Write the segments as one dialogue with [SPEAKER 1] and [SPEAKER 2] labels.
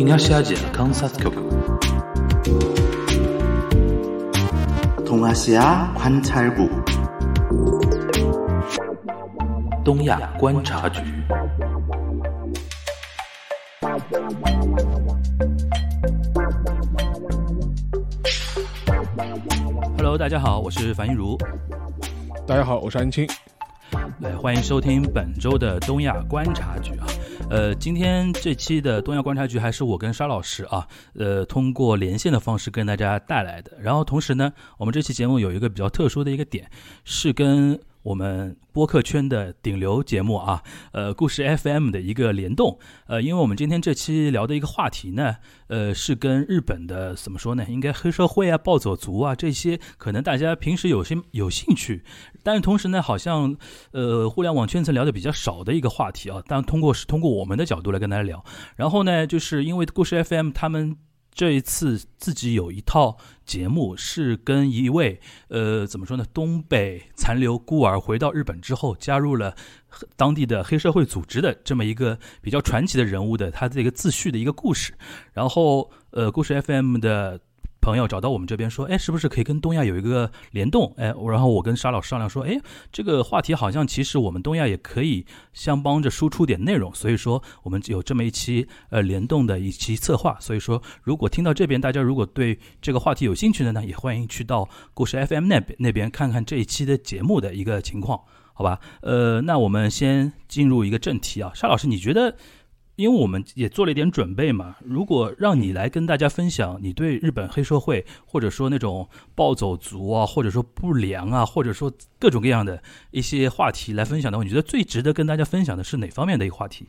[SPEAKER 1] 東アジア観察局
[SPEAKER 2] 동아시아 관찰국
[SPEAKER 1] 东亚观察局。Hello，大家好，我是樊玉茹，
[SPEAKER 3] 大家好，我是安青。
[SPEAKER 1] 来欢迎收听本周的东亚观察局啊。 呃，今天这期的东亚观察局还是我跟沙老师啊，呃，通过连线的方式跟大家带来的。然后同时呢，我们这期节目有一个比较特殊的一个点，是跟我们播客圈的顶流节目啊，呃，故事 FM 的一个联动。呃，因为我们今天这期聊的一个话题呢，呃，是跟日本的怎么说呢？应该黑社会啊、暴走族啊这些，可能大家平时有些有兴趣，但是同时呢，好像呃，互联网圈层聊的比较少的一个话题啊。但通过是通过我们的角度来跟大家聊。然后呢，就是因为故事 FM 他们。这一次自己有一套节目，是跟一位呃怎么说呢，东北残留孤儿回到日本之后，加入了当地的黑社会组织的这么一个比较传奇的人物的他这个自序的一个故事。然后呃，故事 FM 的。朋友找到我们这边说，哎，是不是可以跟东亚有一个联动？哎，然后我跟沙老师商量说，哎，这个话题好像其实我们东亚也可以相帮着输出点内容，所以说我们有这么一期呃联动的一期策划。所以说，如果听到这边大家如果对这个话题有兴趣的呢，也欢迎去到故事 FM 那边那边看看这一期的节目的一个情况，好吧？呃，那我们先进入一个正题啊，沙老师，你觉得？因为我们也做了一点准备嘛，如果让你来跟大家分享你对日本黑社会，或者说那种暴走族啊，或者说不良啊，或者说各种各样的一些话题来分享的话，你觉得最值得跟大家分享的是哪方面的一个话题？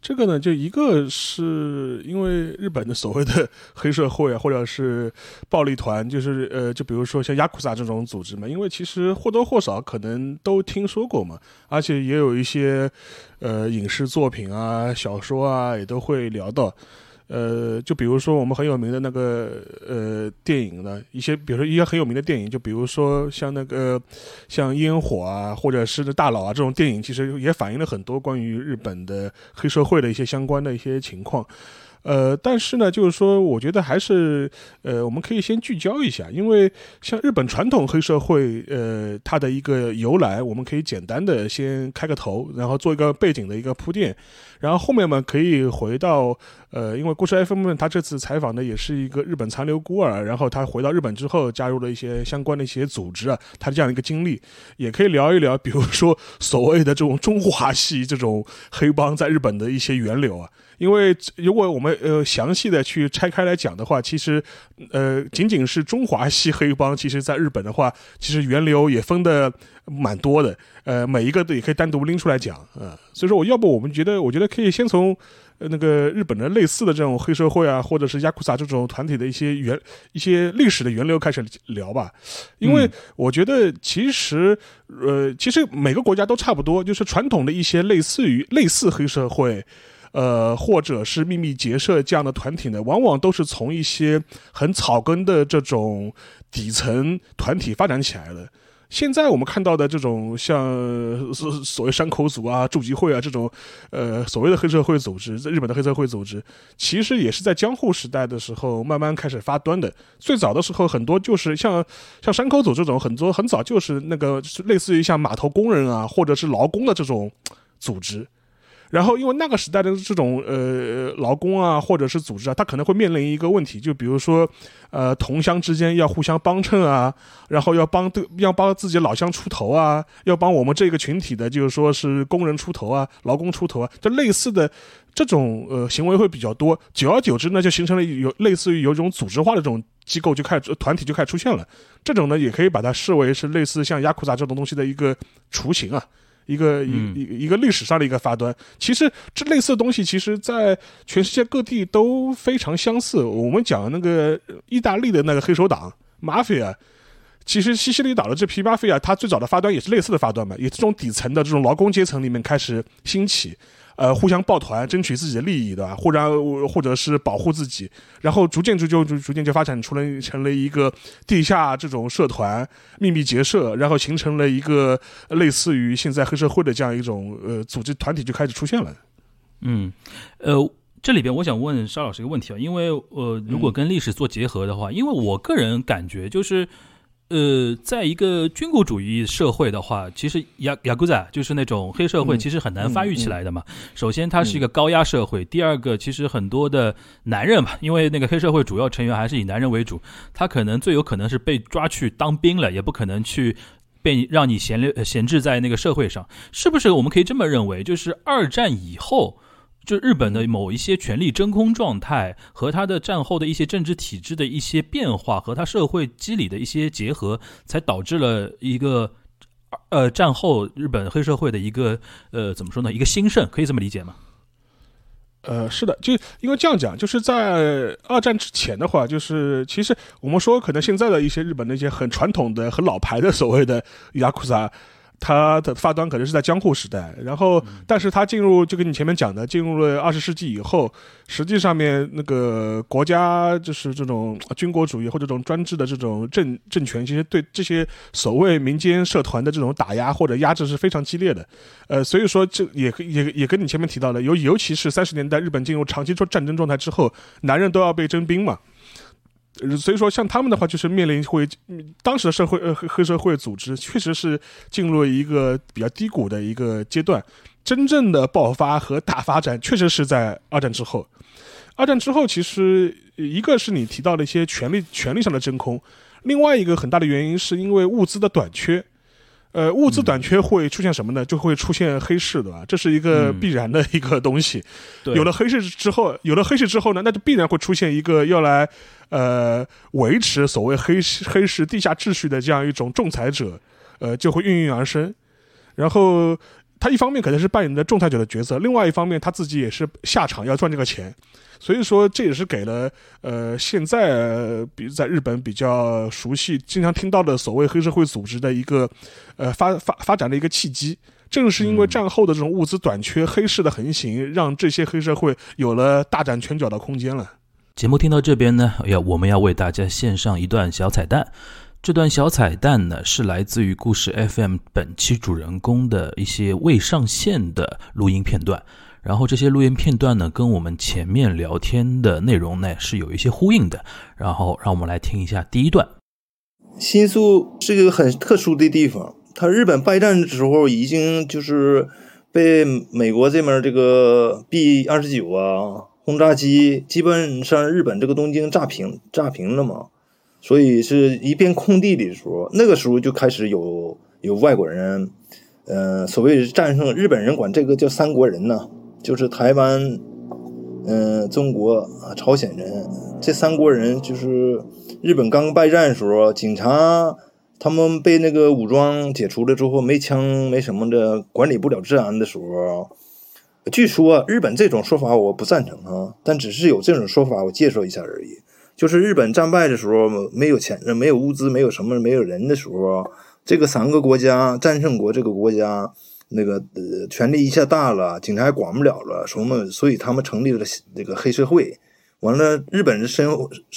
[SPEAKER 3] 这个呢，就一个是因为日本的所谓的黑社会啊，或者是暴力团，就是呃，就比如说像亚库萨这种组织嘛，因为其实或多或少可能都听说过嘛，而且也有一些呃影视作品啊、小说啊，也都会聊到。呃，就比如说我们很有名的那个呃电影呢，一些比如说一些很有名的电影，就比如说像那个像烟火啊，或者是大佬啊这种电影，其实也反映了很多关于日本的黑社会的一些相关的一些情况。呃，但是呢，就是说，我觉得还是，呃，我们可以先聚焦一下，因为像日本传统黑社会，呃，它的一个由来，我们可以简单的先开个头，然后做一个背景的一个铺垫，然后后面嘛，可以回到，呃，因为故事 FM 他这次采访的也是一个日本残留孤儿，然后他回到日本之后，加入了一些相关的一些组织啊，他的这样一个经历，也可以聊一聊，比如说所谓的这种中华系这种黑帮在日本的一些源流啊。因为如果我们呃详细的去拆开来讲的话，其实，呃，仅仅是中华系黑帮，其实在日本的话，其实源流也分的蛮多的，呃，每一个都也可以单独拎出来讲，呃，所以说我要不我们觉得，我觉得可以先从呃那个日本的类似的这种黑社会啊，或者是亚库萨这种团体的一些源一些历史的源流开始聊吧，因为我觉得其实呃其实每个国家都差不多，就是传统的一些类似于类似黑社会。呃，或者是秘密结社这样的团体呢，往往都是从一些很草根的这种底层团体发展起来的。现在我们看到的这种像所所谓山口组啊、筑集会啊这种，呃，所谓的黑社会组织，在日本的黑社会组织，其实也是在江户时代的时候慢慢开始发端的。最早的时候，很多就是像像山口组这种，很多很早就是那个类似于像码头工人啊，或者是劳工的这种组织。然后，因为那个时代的这种呃劳工啊，或者是组织啊，他可能会面临一个问题，就比如说，呃，同乡之间要互相帮衬啊，然后要帮对要帮自己老乡出头啊，要帮我们这个群体的，就是说是工人出头啊，劳工出头啊，就类似的这种呃行为会比较多。久而久之呢，就形成了有类似于有一种组织化的这种机构就开始团体就开始出现了。这种呢，也可以把它视为是类似像雅库萨这种东西的一个雏形啊。一个一一一个历史上的一个发端，其实这类似的东西，其实在全世界各地都非常相似。我们讲那个意大利的那个黑手党 mafia，其实西西里岛的这批 mafia，它最早的发端也是类似的发端嘛，也是这种底层的这种劳工阶层里面开始兴起。呃，互相抱团，争取自己的利益，对吧？或者或者是保护自己，然后逐渐就就逐渐就发展出了成了一个地下这种社团，秘密结社，然后形成了一个类似于现在黑社会的这样一种呃组织团体就开始出现了。
[SPEAKER 1] 嗯，呃，这里边我想问沙老师一个问题啊，因为呃，如果跟历史做结合的话，因为我个人感觉就是。呃，在一个军国主义社会的话，其实雅雅古仔就是那种黑社会，其实很难发育起来的嘛。首先，它是一个高压社会；第二个，其实很多的男人嘛，因为那个黑社会主要成员还是以男人为主，他可能最有可能是被抓去当兵了，也不可能去被让你闲留闲置在那个社会上。是不是我们可以这么认为？就是二战以后。就日本的某一些权力真空状态和它的战后的一些政治体制的一些变化，和它社会机理的一些结合，才导致了一个呃战后日本黑社会的一个呃怎么说呢？一个兴盛，可以这么理解吗？
[SPEAKER 3] 呃，是的，就因为这样讲，就是在二战之前的话，就是其实我们说，可能现在的一些日本那些很传统的、很老牌的所谓的雅库萨。它的发端可能是在江户时代，然后，但是它进入就跟你前面讲的，进入了二十世纪以后，实际上面那个国家就是这种军国主义或者这种专制的这种政政权，其实对这些所谓民间社团的这种打压或者压制是非常激烈的，呃，所以说这也也也跟你前面提到的，尤尤其是三十年代日本进入长期说战争状态之后，男人都要被征兵嘛。所以说，像他们的话，就是面临会当时的社会呃黑黑社会组织，确实是进入一个比较低谷的一个阶段。真正的爆发和大发展，确实是在二战之后。二战之后，其实一个是你提到的一些权力权力上的真空，另外一个很大的原因是因为物资的短缺。呃，物资短缺会出现什么呢？就会出现黑市，对吧？这是一个必然的一个东西。有了黑市之后，有了黑市之后呢，那就必然会出现一个要来呃维持所谓黑黑市地下秩序的这样一种仲裁者，呃，就会应运而生。然后他一方面可能是扮演的仲裁者的角色，另外一方面他自己也是下场要赚这个钱。所以说，这也是给了呃现在比在日本比较熟悉、经常听到的所谓黑社会组织的一个呃发发发展的一个契机。正是因为战后的这种物资短缺、黑市的横行，让这些黑社会有了大展拳脚的空间了。
[SPEAKER 1] 节目听到这边呢，要我们要为大家献上一段小彩蛋。这段小彩蛋呢，是来自于故事 FM 本期主人公的一些未上线的录音片段。然后这些录音片段呢，跟我们前面聊天的内容呢是有一些呼应的。然后让我们来听一下第一段。
[SPEAKER 2] 新宿是一个很特殊的地方，它日本败战的时候已经就是被美国这边这个 B 二十九啊轰炸机基本上日本这个东京炸平炸平了嘛，所以是一片空地的时候，那个时候就开始有有外国人，呃，所谓战胜日本人管这个叫三国人呢。就是台湾，嗯，中国啊，朝鲜人这三国人，就是日本刚败战的时候，警察他们被那个武装解除了之后，没枪没什么的，管理不了治安的时候，据说日本这种说法我不赞成啊，但只是有这种说法，我介绍一下而已。就是日本战败的时候，没有钱，没有物资，没有什么，没有人的时候，这个三个国家战胜国这个国家。那个呃，权力一下大了，警察也管不了了，什么？所以他们成立了这个黑社会。完了，日本人身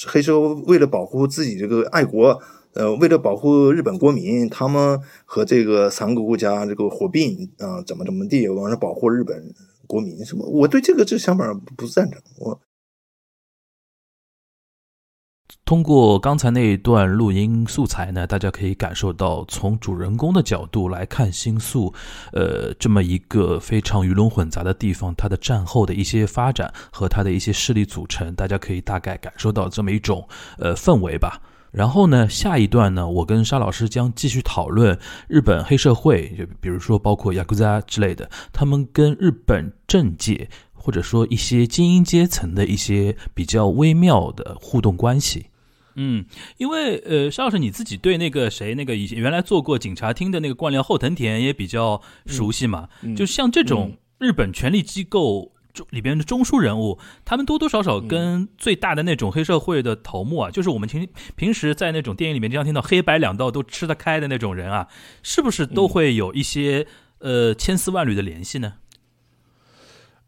[SPEAKER 2] 黑社会为了保护自己这个爱国，呃，为了保护日本国民，他们和这个三个国家这个火并啊，怎么怎么地，完了保护日本国民什么？我对这个这想法不赞成，我。
[SPEAKER 1] 通过刚才那一段录音素材呢，大家可以感受到从主人公的角度来看新宿，呃，这么一个非常鱼龙混杂的地方，它的战后的一些发展和它的一些势力组成，大家可以大概感受到这么一种呃氛围吧。然后呢，下一段呢，我跟沙老师将继续讨论日本黑社会，就比如说包括雅库扎之类的，他们跟日本政界或者说一些精英阶层的一些比较微妙的互动关系。嗯，因为呃，邵老师你自己对那个谁，那个以前原来做过警察厅的那个官僚后藤田也比较熟悉嘛。就像这种日本权力机构中里边的中枢人物，他们多多少少跟最大的那种黑社会的头目啊，就是我们平平时在那种电影里面经常听到黑白两道都吃得开的那种人啊，是不是都会有一些呃千丝万缕的联系呢？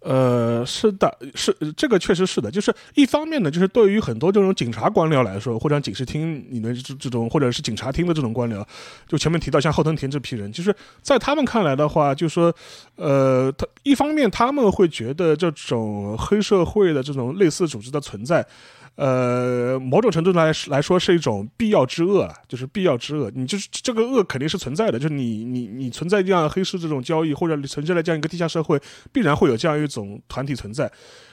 [SPEAKER 3] 呃，是的，是这个确实是的，就是一方面呢，就是对于很多这种警察官僚来说，或者警视厅里面这这种，或者是警察厅的这种官僚，就前面提到像后藤田这批人，就是在他们看来的话，就说，呃，他一方面他们会觉得这种黑社会的这种类似组织的存在。呃，某种程度来来说是一种必要之恶啊，就是必要之恶。你就是这个恶肯定是存在的，就是你你你存在这样黑市这种交易，或者你存在了这样一个地下社会，必然会有这样一种团体存在。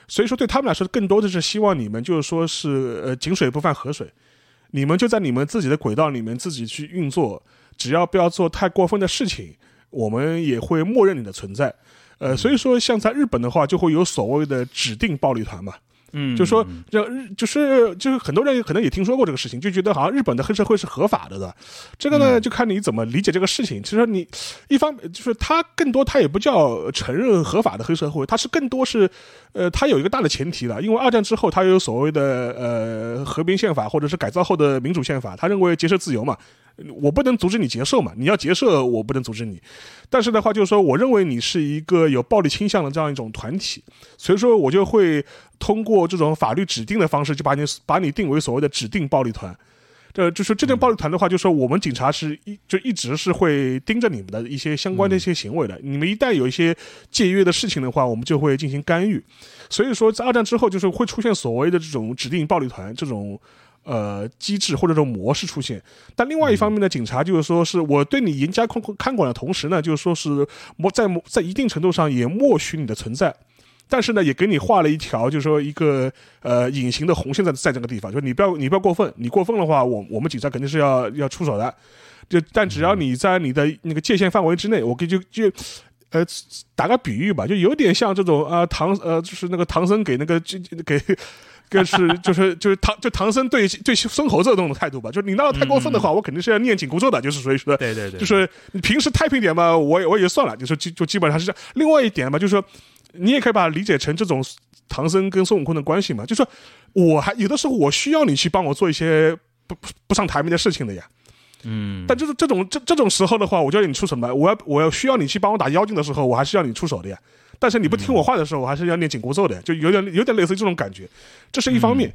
[SPEAKER 3] 所以说，对他们来说，更多的是希望你们就是说是呃井水不犯河水，你们就在你们自己的轨道里面自己去运作，只要不要做太过分的事情，我们也会默认你的存在。呃，所以说像在日本的话，就会有所谓的指定暴力团嘛。
[SPEAKER 1] 嗯，
[SPEAKER 3] 就说，就日就是就是很多人可能也听说过这个事情，就觉得好像日本的黑社会是合法的的。这个呢，就看你怎么理解这个事情。其实你一方就是他更多，他也不叫承认合法的黑社会，他是更多是，呃，他有一个大的前提了，因为二战之后他有所谓的呃和平宪法或者是改造后的民主宪法，他认为结社自由嘛。我不能阻止你结社嘛，你要结社，我不能阻止你。但是的话，就是说，我认为你是一个有暴力倾向的这样一种团体，所以说我就会通过这种法律指定的方式，就把你把你定为所谓的指定暴力团。这就是这种暴力团的话，就是说我们警察是一就一直是会盯着你们的一些相关的一些行为的。你们一旦有一些借约的事情的话，我们就会进行干预。所以说，在二战之后，就是会出现所谓的这种指定暴力团这种。呃，机制或者这种模式出现，但另外一方面呢，警察就是说是我对你严加看看管的同时呢，就是说是默在在一定程度上也默许你的存在，但是呢，也给你画了一条，就是说一个呃隐形的红线在在这个地方，就是你不要你不要过分，你过分的话，我我们警察肯定是要要出手的，就但只要你在你的那个界限范围之内，我给就就呃打个比喻吧，就有点像这种啊唐呃就是那个唐僧给那个给。更是就是就是唐就唐僧对对孙猴子这种态度吧，就是你闹得太过分的话，我肯定是要念紧箍咒的，就是所以说，
[SPEAKER 1] 对对对，
[SPEAKER 3] 就是你平时太平点嘛，我也我也算了，就是就就基本上是这样。另外一点嘛，就是说你也可以把它理解成这种唐僧跟孙悟空的关系嘛，就是说我还有的时候我需要你去帮我做一些不不上台面的事情的呀，
[SPEAKER 1] 嗯，
[SPEAKER 3] 但就是这种这这种时候的话，我就要你出什么，我要我要需要你去帮我打妖精的时候，我还是要你出手的呀。但是你不听我话的时候，我还是要念紧箍咒的，就有点有点类似于这种感觉。这是一方面，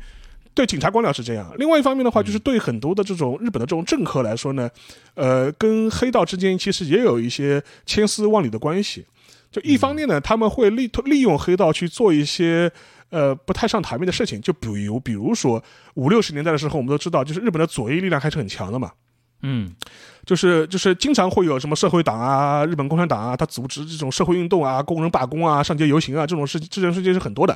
[SPEAKER 3] 对警察官僚是这样。另外一方面的话，就是对很多的这种日本的这种政客来说呢，呃，跟黑道之间其实也有一些千丝万缕的关系。就一方面呢，他们会利利用黑道去做一些呃不太上台面的事情。就比如比如说五六十年代的时候，我们都知道，就是日本的左翼力量还是很强的嘛。
[SPEAKER 1] 嗯，
[SPEAKER 3] 就是就是经常会有什么社会党啊、日本共产党啊，他组织这种社会运动啊、工人罢工啊、上街游行啊这种事，这种事情是很多的。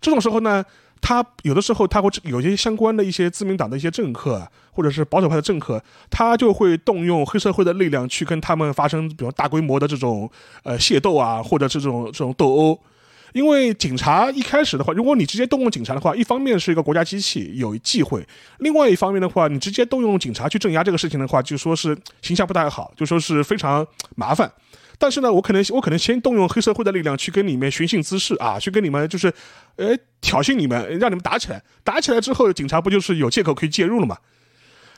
[SPEAKER 3] 这种时候呢，他有的时候他会有些相关的一些自民党的一些政客，或者是保守派的政客，他就会动用黑社会的力量去跟他们发生，比如大规模的这种呃械斗啊，或者这种这种斗殴。因为警察一开始的话，如果你直接动用警察的话，一方面是一个国家机器有忌讳；另外一方面的话，你直接动用警察去镇压这个事情的话，就说是形象不太好，就说是非常麻烦。但是呢，我可能我可能先动用黑社会的力量去跟你们寻衅滋事啊，去跟你们就是，呃，挑衅你们，让你们打起来。打起来之后，警察不就是有借口可以介入了吗？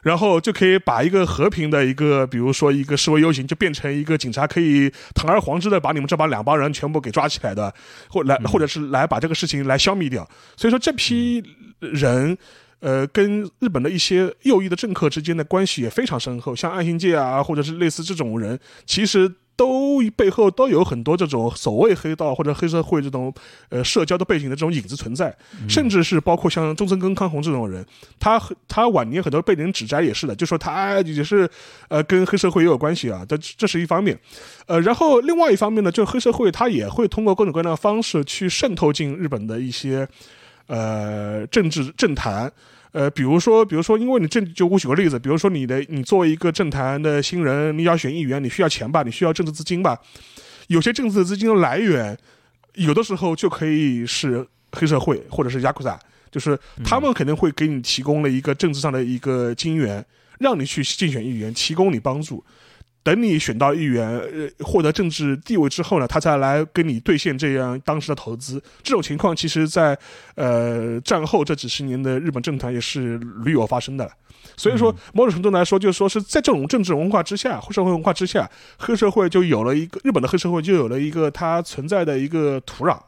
[SPEAKER 3] 然后就可以把一个和平的一个，比如说一个示威游行，就变成一个警察可以堂而皇之的把你们这帮两帮人全部给抓起来的，或来或者是来把这个事情来消灭掉。所以说这批人，呃，跟日本的一些右翼的政客之间的关系也非常深厚，像岸信介啊，或者是类似这种人，其实。都背后都有很多这种所谓黑道或者黑社会这种呃社交的背景的这种影子存在，甚至是包括像中村根康弘这种人，他他晚年很多被人指摘也是的，就说他也是呃跟黑社会也有关系啊，这这是一方面，呃，然后另外一方面呢，就黑社会他也会通过各种各样的方式去渗透进日本的一些呃政治政坛。呃，比如说，比如说，因为你政，就我举个例子，比如说你的，你作为一个政坛的新人，你要选议员，你需要钱吧，你需要政治资金吧，有些政治资金的来源，有的时候就可以是黑社会或者是雅库萨，就是他们可能会给你提供了一个政治上的一个金源，让你去竞选议员，提供你帮助。等你选到议员，呃，获得政治地位之后呢，他才来跟你兑现这样当时的投资。这种情况，其实，在呃战后这几十年的日本政坛也是屡有发生的。所以说，某种程度来说，就是说是在这种政治文化之下，社会文化之下，黑社会就有了一个日本的黑社会就有了一个它存在的一个土壤。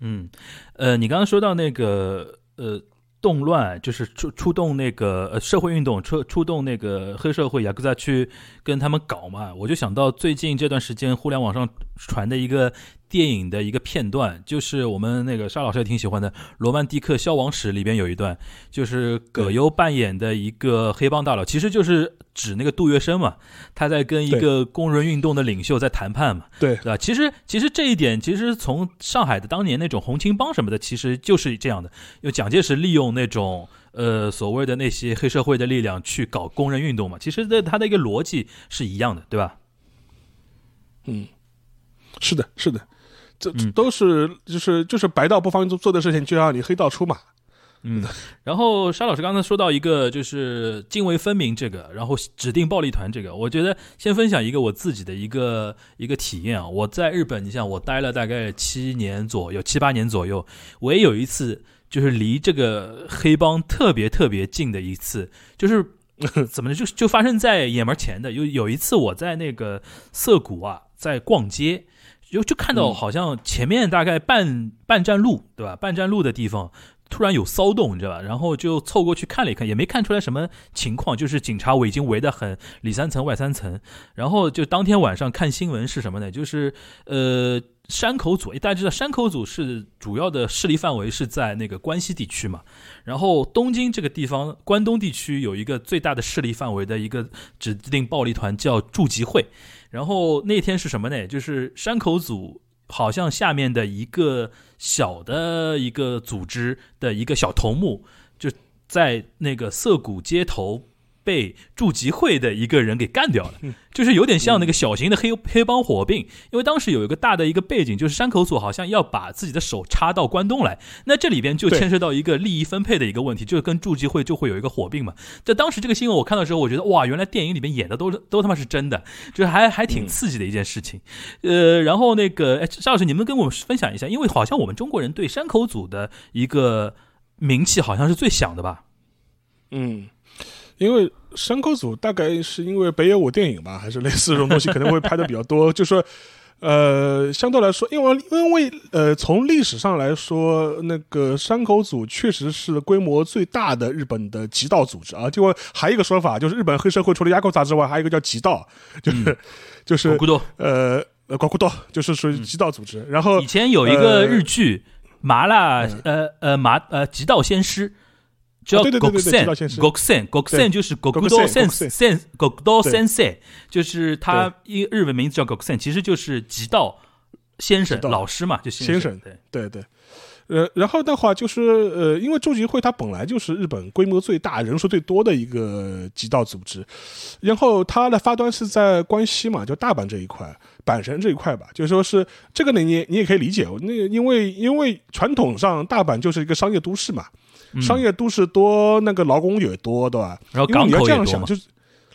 [SPEAKER 1] 嗯，呃，你刚刚说到那个，呃。动乱就是出出动那个呃社会运动出出动那个黑社会雅克萨去跟他们搞嘛，我就想到最近这段时间互联网上传的一个电影的一个片段，就是我们那个沙老师也挺喜欢的《罗曼蒂克消亡史》里边有一段，就是葛优扮演的一个黑帮大佬，其实就是指那个杜月笙嘛，他在跟一个工人运动的领袖在谈判嘛，
[SPEAKER 3] 对
[SPEAKER 1] 对吧？其实其实这一点，其实从上海的当年那种红青帮什么的，其实就是这样的，因为蒋介石利用那种呃所谓的那些黑社会的力量去搞工人运动嘛，其实的他的一个逻辑是一样的，对吧？
[SPEAKER 3] 嗯，是的，是的。这
[SPEAKER 1] 嗯
[SPEAKER 3] 都是就是就是白道不方做做的事情，就让你黑道出马。
[SPEAKER 1] 嗯，然后沙老师刚才说到一个就是泾渭分明这个，然后指定暴力团这个，我觉得先分享一个我自己的一个一个体验啊。我在日本，你像我待了大概七年左右，七八年左右，我也有一次就是离这个黑帮特别特别近的一次，就是 怎么呢？就就发生在眼门前的。有有一次我在那个涩谷啊，在逛街。就就看到好像前面大概半半站路，对吧？半站路的地方突然有骚动，你知道吧？然后就凑过去看了一看，也没看出来什么情况，就是警察围已经围得很里三层外三层。然后就当天晚上看新闻是什么呢？就是呃山口组，大家知道山口组是主要的势力范围是在那个关西地区嘛。然后东京这个地方，关东地区有一个最大的势力范围的一个指定暴力团叫驻集会。然后那天是什么呢？就是山口组好像下面的一个小的一个组织的一个小头目，就在那个涩谷街头被驻集会的一个人给干掉了，就是有点像那个小型的黑黑帮火并。因为当时有一个大的一个背景，就是山口组好像要把自己的手插到关东来，那这里边就牵涉到一个利益分配的一个问题，就是跟驻集会就会有一个火并嘛。在当时这个新闻我看到时候，我觉得哇，原来电影里面演的都都他妈是真的，就是还还挺刺激的一件事情。呃，然后那个哎，沙老师，你们跟我们分享一下，因为好像我们中国人对山口组的一个名气好像是最响的吧？
[SPEAKER 3] 嗯，因为山口组大概是因为北野武电影吧，还是类似这种东西，可能会拍的比较多。就说，呃，相对来说，因为因为呃，从历史上来说，那个山口组确实是规模最大的日本的极道组织啊。就还有一个说法，就是日本黑社会除了雅库扎之外，还有一个叫极道，就是、就是呃呃瓜库道，就是属于极道组织。然后
[SPEAKER 1] 以前有一个日剧《麻辣》，呃呃麻呃极道先师。叫
[SPEAKER 3] 对对对对对，极道先师
[SPEAKER 1] g o k s e n g o k s e n 就是 Gokudo Sen Sen Gokudo Sensei，就是他一日文名字叫 g o k s e n 其实就是极道先生老师嘛，就
[SPEAKER 3] 先
[SPEAKER 1] 生。
[SPEAKER 3] 对对对，呃，然后的话就是呃，因为驻集会它本来就是日本规模最大、人数最多的一个极道组织，然后它的发端是在关西嘛，就大阪这一块、阪神这一块吧，就说是这个呢，你你也可以理解，那因为因为传统上大阪就是一个商业都市嘛。商业都市多，那个劳工也多，对吧？
[SPEAKER 1] 然后港口
[SPEAKER 3] 这样想，就是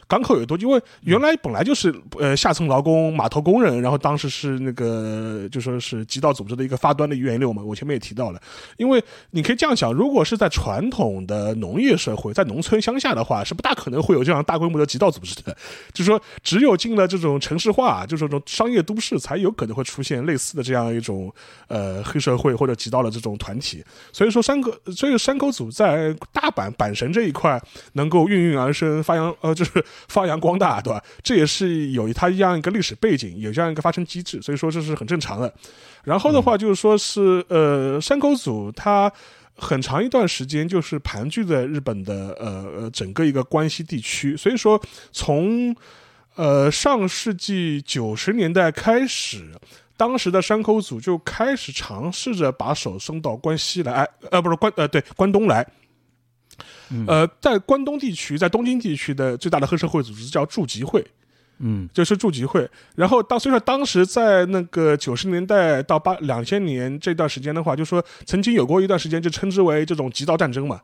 [SPEAKER 3] 港口有多，因为原来本来就是呃下层劳工、码头工人，然后当时是那个就说是极道组织的一个发端的源流嘛。我前面也提到了，因为你可以这样想，如果是在传统的农业社会，在农村乡下的话，是不大可能会有这样大规模的极道组织的。就说，只有进了这种城市化，就是这种商业都市，才有可能会出现类似的这样一种呃黑社会或者极道的这种团体。所以说，山口，所以山口组在大阪阪神这一块能够孕育而生，发扬呃就是。发扬光大，对吧？这也是有它这样一个历史背景，有这样一个发生机制，所以说这是很正常的。然后的话，就是说是呃，山口组它很长一段时间就是盘踞在日本的呃呃整个一个关西地区，所以说从呃上世纪九十年代开始，当时的山口组就开始尝试着把手伸到关西来，呃，不是关呃对关东来。呃，在关东地区，在东京地区的最大的黑社会组织叫驻集会，
[SPEAKER 1] 嗯，
[SPEAKER 3] 就是驻集会。然后当所以说当时在那个九十年代到八两千年这段时间的话，就说曾经有过一段时间就称之为这种极道战争嘛。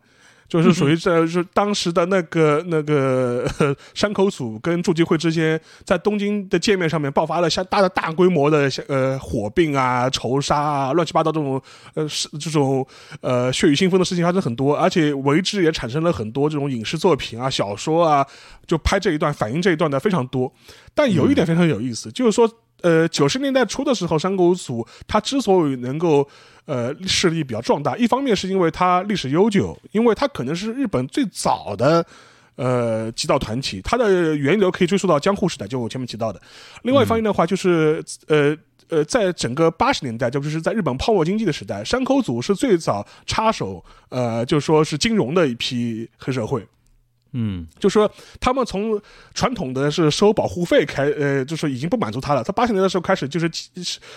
[SPEAKER 3] 就是属于在，是当时的那个那个山口组跟驻集会之间，在东京的界面上面爆发了相大的大规模的呃火并啊、仇杀啊、乱七八糟这种呃是这种呃血雨腥风的事情发生很多，而且为之也产生了很多这种影视作品啊、小说啊，就拍这一段反映这一段的非常多。但有一点非常有意思，就是说呃九十年代初的时候，山口组它之所以能够。呃，势力比较壮大，一方面是因为它历史悠久，因为它可能是日本最早的呃极道团体，它的源流可以追溯到江户时代，就我前面提到的。另外一方面的话，就是呃呃，在整个八十年代，就不是在日本泡沫经济的时代，山口组是最早插手，呃，就说是金融的一批黑社会。
[SPEAKER 1] 嗯，
[SPEAKER 3] 就说他们从传统的是收保护费开，呃，就说已经不满足他了。他八十年代的时候开始就是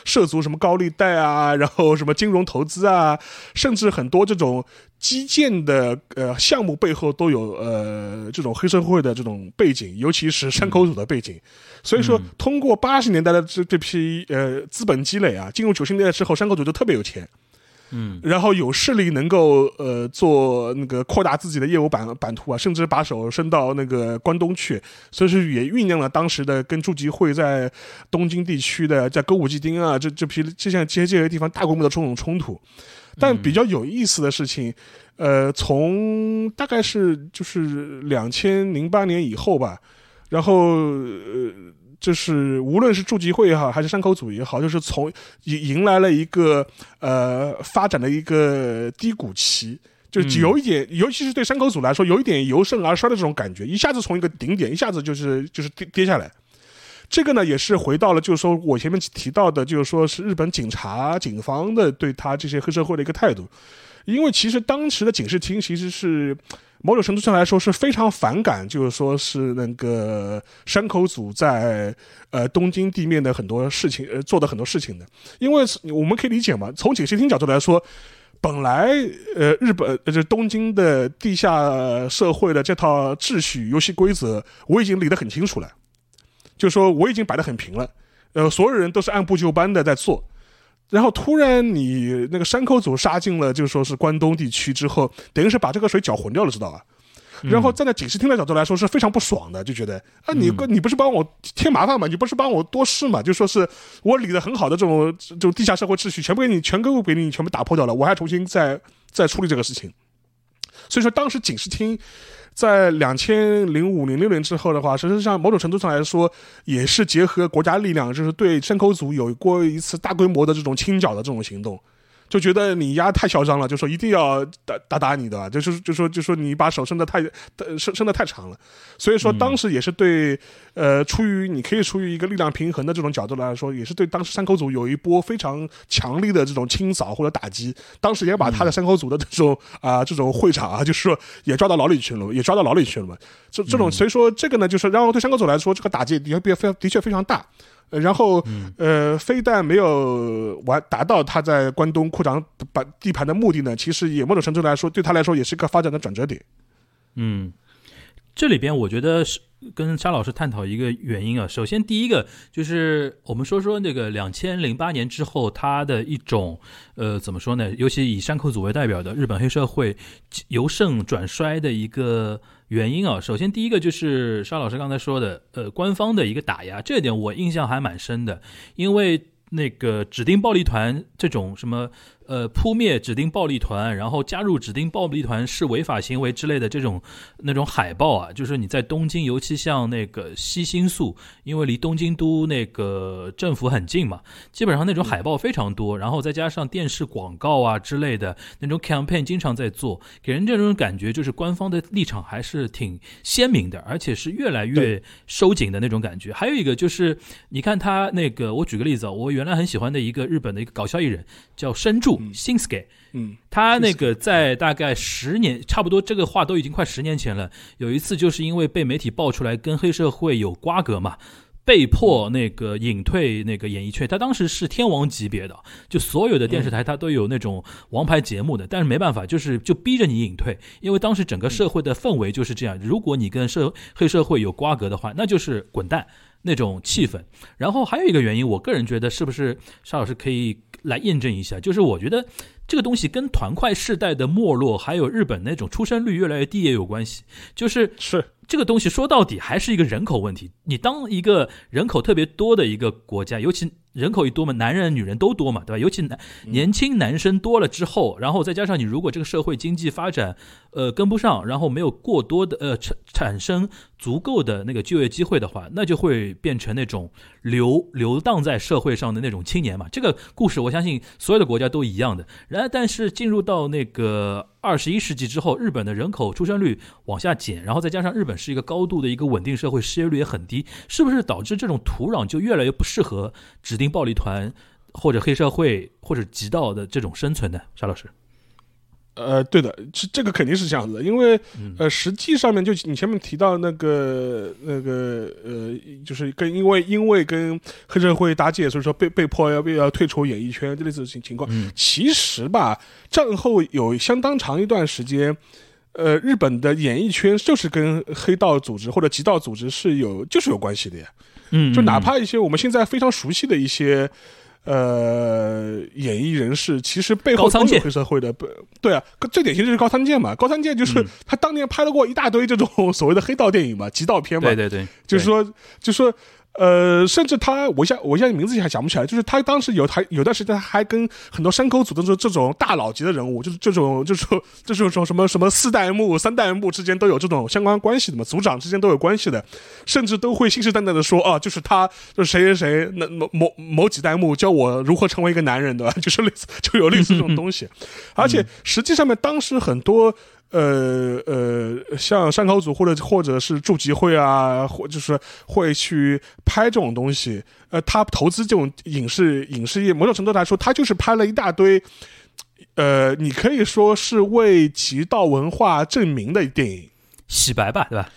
[SPEAKER 3] 涉足什么高利贷啊，然后什么金融投资啊，甚至很多这种基建的呃项目背后都有呃这种黑社会的这种背景，尤其是山口组的背景。所以说，通过八十年代的这这批呃资本积累啊，进入九十年代之后，山口组就特别有钱。
[SPEAKER 1] 嗯，
[SPEAKER 3] 然后有势力能够呃做那个扩大自己的业务版版图啊，甚至把手伸到那个关东去，所以说也酝酿了当时的跟筑集会在东京地区的在歌舞伎町啊这这批这些这些地方大规模的这种冲突。但比较有意思的事情，呃，从大概是就是两千零八年以后吧，然后呃。就是无论是筑集会也好，还是山口组也好，就是从迎迎来了一个呃发展的一个低谷期，就是有一点，尤其是对山口组来说，有一点由盛而衰的这种感觉，一下子从一个顶点，一下子就是就是跌跌下来。这个呢，也是回到了，就是说我前面提到的，就是说是日本警察、警方的对他这些黑社会的一个态度，因为其实当时的警视厅其实是。某种程度上来说是非常反感，就是说是那个山口组在呃东京地面的很多事情，呃做的很多事情的，因为我们可以理解嘛，从警视厅角度来说，本来呃日本呃就东京的地下社会的这套秩序游戏规则我已经理得很清楚了，就说我已经摆得很平了，呃所有人都是按部就班的在做。然后突然你那个山口组杀进了，就说是关东地区之后，等于是把这个水搅浑掉了，知道吧？然后站在警视厅的角度来说是非常不爽的，就觉得啊，你你不是帮我添麻烦嘛？你不是帮我多事嘛？就说是我理的很好的这种这种地下社会秩序，全部给你全给我给你全部打破掉了，我还重新再再处理这个事情。所以说当时警视厅。在两千零五零六年之后的话，实际上某种程度上来说，也是结合国家力量，就是对山口组有过一次大规模的这种清剿的这种行动。就觉得你丫太嚣张了，就说一定要打打打你的，就是就说就说你把手伸得太伸伸得太长了，所以说当时也是对呃出于你可以出于一个力量平衡的这种角度来说，也是对当时山口组有一波非常强力的这种清扫或者打击，当时也把他的山口组的这种 啊这种会场啊，就是说也抓到牢里去了，也抓到牢里去了嘛。这这种所以说这个呢，就是然后对山口组来说，这个打击的确非常的确非常大。然后，呃，非但没有完达到他在关东扩张把地盘的目的呢，其实也某种程度来说，对他来说也是一个发展的转折点。
[SPEAKER 1] 嗯，这里边我觉得是跟沙老师探讨一个原因啊。首先，第一个就是我们说说那个两千零八年之后，他的一种呃，怎么说呢？尤其以山口组为代表的日本黑社会由盛转衰的一个。原因啊，首先第一个就是沙老师刚才说的，呃，官方的一个打压，这点我印象还蛮深的，因为那个指定暴力团这种什么。呃，扑灭指定暴力团，然后加入指定暴力团是违法行为之类的这种那种海报啊，就是你在东京，尤其像那个西新宿，因为离东京都那个政府很近嘛，基本上那种海报非常多，然后再加上电视广告啊之类的那种 campaign 经常在做，给人这种感觉就是官方的立场还是挺鲜明的，而且是越来越收紧的那种感觉。还有一个就是，你看他那个，我举个例子啊，我原来很喜欢的一个日本的一个搞笑艺人叫深柱。新 ski，
[SPEAKER 3] 嗯，
[SPEAKER 1] 他那个在大概十年，差不多这个话都已经快十年前了。有一次就是因为被媒体爆出来跟黑社会有瓜葛嘛，被迫那个隐退那个演艺圈。他当时是天王级别的，就所有的电视台他都有那种王牌节目的，但是没办法，就是就逼着你隐退，因为当时整个社会的氛围就是这样。如果你跟社黑社会有瓜葛的话，那就是滚蛋那种气氛。然后还有一个原因，我个人觉得是不是沙老师可以。来验证一下，就是我觉得这个东西跟团块世代的没落，还有日本那种出生率越来越低也有关系。就是
[SPEAKER 3] 是
[SPEAKER 1] 这个东西说到底还是一个人口问题。你当一个人口特别多的一个国家，尤其。人口一多嘛，男人女人都多嘛，对吧？尤其男年轻男生多了之后，然后再加上你如果这个社会经济发展，呃，跟不上，然后没有过多的呃产产生足够的那个就业机会的话，那就会变成那种流流荡在社会上的那种青年嘛。这个故事我相信所有的国家都一样的。然而，但是进入到那个。二十一世纪之后，日本的人口出生率往下减，然后再加上日本是一个高度的一个稳定社会，失业率也很低，是不是导致这种土壤就越来越不适合指定？暴力团或者黑社会或者极道的这种生存的？沙老师，
[SPEAKER 3] 呃，对的，这这个肯定是这样子的，因为
[SPEAKER 1] 嗯
[SPEAKER 3] 呃，实际上面就你前面提到那个那个呃，就是跟因为因为跟黑社会搭界，所以说被被迫要要退出演艺圈这类似的情情况。
[SPEAKER 1] 嗯
[SPEAKER 3] 其实吧，战后有相当长一段时间，呃，日本的演艺圈就是跟黑道组织或者极道组织是有就是有关系的呀。
[SPEAKER 1] 嗯，
[SPEAKER 3] 就哪怕一些我们现在非常熟悉的一些。呃，演艺人士其实背后都有
[SPEAKER 1] 高仓健
[SPEAKER 3] 黑社会的，不对啊，最典型就是高仓健嘛。高仓健就是、
[SPEAKER 1] 嗯
[SPEAKER 3] 他当年拍了过一大堆这种 所谓的黑道电影嘛，极道片嘛，
[SPEAKER 1] 对对对，
[SPEAKER 3] 就是说，就是说，呃，甚至他，我现在我现在名字还想不起来，就是他当时有还有段时间还跟很多山口组的这这种大佬级的人物，就是这种就是说这种什么什么四代目、三代目之间都有这种相关关系的嘛，组长之间都有关系的，甚至都会信誓旦旦的说啊，就是他就是谁谁谁那某某某几代目教我如何成为一个男人，对吧？就是类似就有类似这种东西，而且实际上面当时很多。呃呃，像山口组或者或者是筑集会啊，或就是会去拍这种东西。呃，他投资这种影视影视业，某种程度来说，他就是拍了一大堆，呃，你可以说是为极道文化证明的电影。
[SPEAKER 1] 洗白吧，对吧？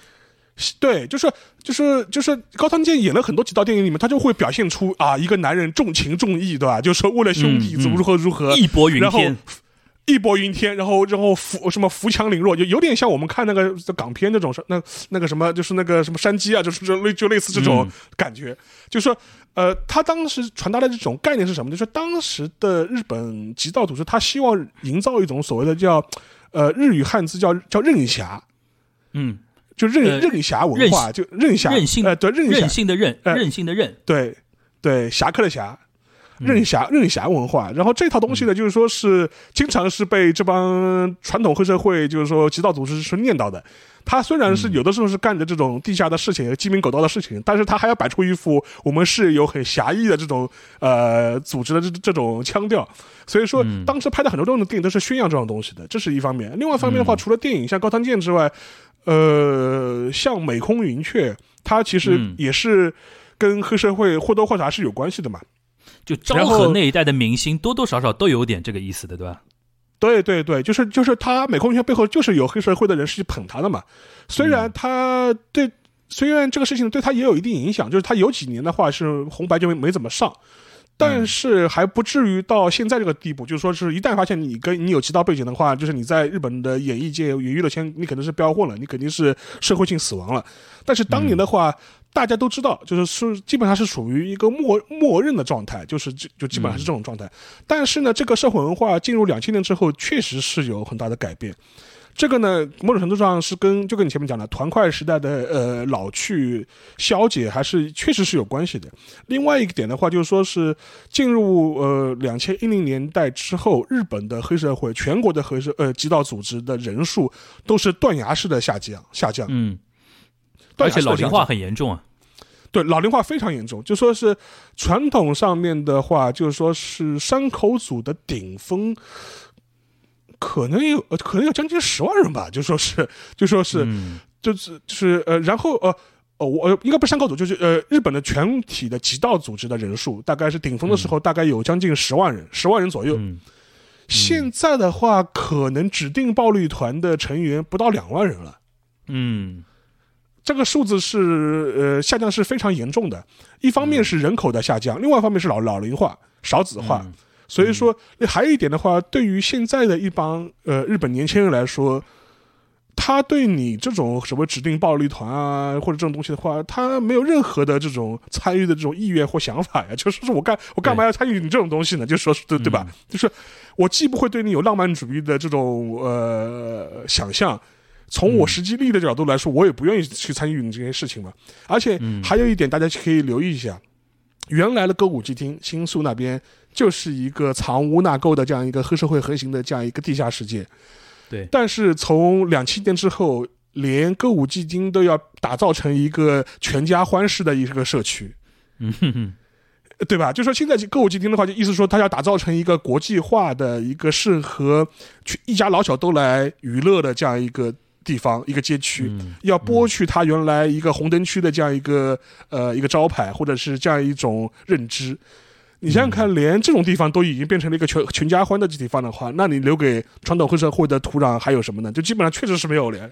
[SPEAKER 3] 对，就是就是就是高仓健演了很多极道电影里面，他就会表现出啊，一个男人重情重义，对吧？就是说为了兄弟如何如何，
[SPEAKER 1] 义薄云
[SPEAKER 3] 然后
[SPEAKER 1] 天，
[SPEAKER 3] 义薄云天，然后然后扶什么扶强凌弱，就有点像我们看那个港片那种那那个什么，就是那个什么山鸡啊，就是就类就类似这种
[SPEAKER 1] 嗯。
[SPEAKER 3] 感觉，就是说。呃，他当时传达的这种概念是什么？就是当时的日本极道组织，他希望营造一种所谓的叫，呃，日语汉字叫叫任侠，
[SPEAKER 1] 嗯，
[SPEAKER 3] 就任、
[SPEAKER 1] 呃
[SPEAKER 3] 任侠文化，就任侠
[SPEAKER 1] 任性
[SPEAKER 3] 呃，对任
[SPEAKER 1] 性的任，
[SPEAKER 3] 呃
[SPEAKER 1] 任性的任，
[SPEAKER 3] 对对，侠客的侠，
[SPEAKER 1] 嗯
[SPEAKER 3] 任侠任侠文化。然后这套东西呢，就是说是经常是被这帮传统黑社会，就是说极道组织是念叨的。他虽然
[SPEAKER 1] 嗯
[SPEAKER 3] 是有的时候是干着这种地下的事情、鸡鸣狗盗的事情，但是他还要摆出一副我们是有很侠义的这种呃组织的这这种腔调。所以说，
[SPEAKER 1] 嗯
[SPEAKER 3] 当时拍的很多这种电影都是宣扬这种东西的，这是一方面。另外一方面的话，
[SPEAKER 1] 嗯
[SPEAKER 3] 除了电影像高仓健之外，呃，像美空云雀，它其实
[SPEAKER 1] 嗯
[SPEAKER 3] 也是跟黑社会或多或少是有关系的嘛。
[SPEAKER 1] 就昭和那一代的明星多多少少都有点这个意思的，对吧？
[SPEAKER 3] 对对对，就是就是他美空云雀背后就是有黑社会的人是去捧他的嘛。虽然他对，虽然这个事情对他也有一定影响，就是他有几年的话是红白就没没怎么上。但是还不至于到现在这个地步，就是说是一旦发现你跟你有其他背景的话，就是你在日本的演艺界、演娱乐圈，你肯定是标混了，你肯定是社会性死亡了。但是当年的话，大家都知道，就是是基本上是属于一个默默认的状态，就是就就基本上是这种状态。但是呢，这个社会文化进入两千年之后，确实是有很大的改变。这个呢，某种程度上是跟就跟你前面讲的团块时代的呃老去消解，还是确实是有关系的。另外一个点的话，就是说是进入呃两千一零年代之后，日本的黑社会、全国的黑社呃极道组织的人数都是断崖式的下降下降，
[SPEAKER 1] 嗯，
[SPEAKER 3] 断
[SPEAKER 1] 而且老龄化很严重啊。
[SPEAKER 3] 对，老龄化非常严重。就说是传统上面的话，就是说是山口组的顶峰，可能有呃可能有将近十万人吧。就说是就说是、
[SPEAKER 1] 嗯
[SPEAKER 3] 就是就是呃，然后呃。哦，我呃应该不是山口组，就是呃，日本的全体的极道组织的人数，大概是顶峰的时候，大概有将近十万人，十万人左右。
[SPEAKER 1] 嗯，
[SPEAKER 3] 现在的话，可能指定暴力团的成员不到两万人了。
[SPEAKER 1] 嗯
[SPEAKER 3] 这个数字是呃下降是非常严重的，一方面是人口的下降，另外一方面是老老龄化、少子化。
[SPEAKER 1] 嗯
[SPEAKER 3] 所以说，还有一点的话，对于现在的一帮呃日本年轻人来说，他对你这种什么指定暴力团啊或者这种东西的话，他没有任何的这种参与的这种意愿或想法呀。就是说我干我干嘛要参与你这种东西呢？就说是对对吧？就是我既不会对你有浪漫主义的这种呃想象。从我实际利益的角度来说，我也不愿意去参与你这些事情嘛。而且还有一点，大家可以留意一下，原来的歌舞伎町新宿那边就是一个藏污纳垢的这样一个黑社会横行的这样一个地下世界。
[SPEAKER 1] 对，
[SPEAKER 3] 但是从两七年之后，连歌舞伎町都要打造成一个全家欢式的一个社区。
[SPEAKER 1] 嗯哼哼，
[SPEAKER 3] 对吧？就说现在歌舞伎町的话，就意思说它要打造成一个国际化的一个适合去一家老小都来娱乐的这样一个地方，一个街区。
[SPEAKER 1] 嗯
[SPEAKER 3] 要剥去它原来一个红灯区的这样一个呃一个招牌，或者是这样一种认知。你想想看，连这种地方都已经变成了一个全全家欢的地方的话，那你留给传统黑社会的土壤还有什么呢？就基本上确实是没有了。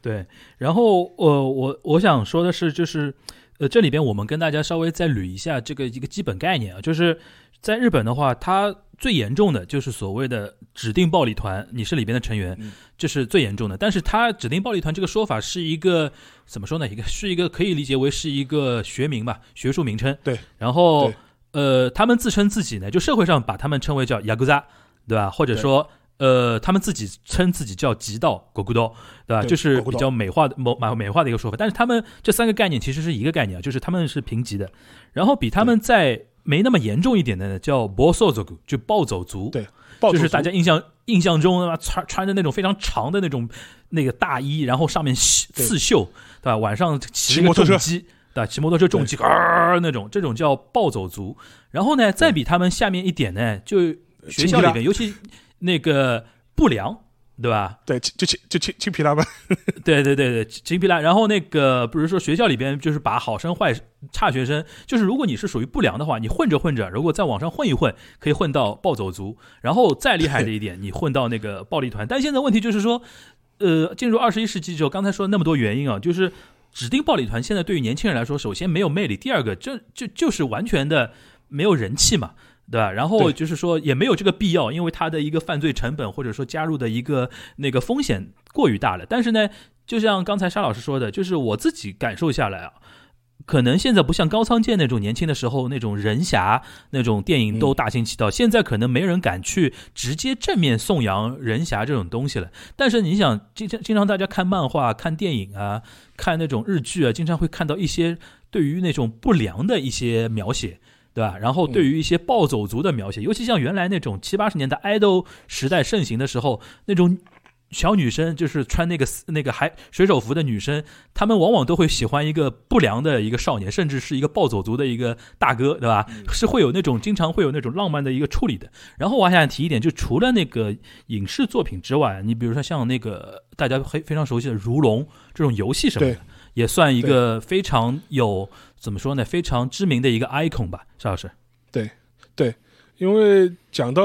[SPEAKER 1] 对，然后呃，我我想说的是，就是呃，这里边我们跟大家稍微再捋一下这个一个基本概念啊，就是在日本的话，它最严重的就是所谓的指定暴力团，你是里边的成员，这是最严重的。但是他指定暴力团这个说法是一个怎么说呢？一个是一个可以理解为是一个学名吧，学术名称。
[SPEAKER 3] 对，
[SPEAKER 1] 然后呃，他们自称自己呢，就社会上把他们称为叫雅古扎，对吧？或者说。呃，他们自己称自己叫极道国古道，对吧？就是比较美化的、美美化的一个说法。但是他们这三个概念其实是一个概念啊，就是他们是平级的。然后比他们再没那么严重一点的呢，叫暴走族，就暴走族。
[SPEAKER 3] 对，
[SPEAKER 1] 就是大家印象印象中穿穿着那种非常长的那种那个大衣，然后上面刺绣，对吧？晚上骑
[SPEAKER 3] 摩托车，
[SPEAKER 1] 对吧？骑摩托车重机啊那种，这种叫暴走族。然后呢，再比他们下面一点呢，就学校里面，尤其。那个不良，对吧？
[SPEAKER 3] 对，就就就青青皮拉吧。
[SPEAKER 1] 对对对对，青皮拉。然后那个，比如说学校里边，就是把好生坏差学生，就是如果你是属于不良的话，你混着混着，如果在网上混一混，可以混到暴走族。然后再厉害的一点，你混到那个暴力团。但现在问题就是说，呃，进入二十一世纪之后，刚才说那么多原因啊，就是指定暴力团现在对于年轻人来说，首先没有魅力，第二个就就就是完全的没有人气嘛。对吧？然后就是说也没有这个必要，因为他的一个犯罪成本或者说加入的一个那个风险过于大了。但是呢，就像刚才沙老师说的，就是我自己感受下来啊，可能现在不像高仓健那种年轻的时候那种人侠那种电影都大行其道，现在可能没人敢去直接正面颂扬人侠这种东西了。但是你想，经常经常大家看漫画、看电影啊、看那种日剧啊，经常会看到一些对于那种不良的一些描写。对吧？然后对于一些暴走族的描写，尤其像原来那种七八十年代爱豆时代盛行的时候，那种小女生就是穿那个那个海水手服的女生，她们往往都会喜欢一个不良的一个少年，甚至是一个暴走族的一个大哥，对吧？是会有那种经常会有那种浪漫的一个处理的。然后我还想提一点，就除了那个影视作品之外，你比如说像那个大家非非常熟悉的《如龙》这种游戏什么的，也算一个非常有。怎么说呢？非常知名的一个 icon 吧，邵老师。
[SPEAKER 3] 对，对，因为讲到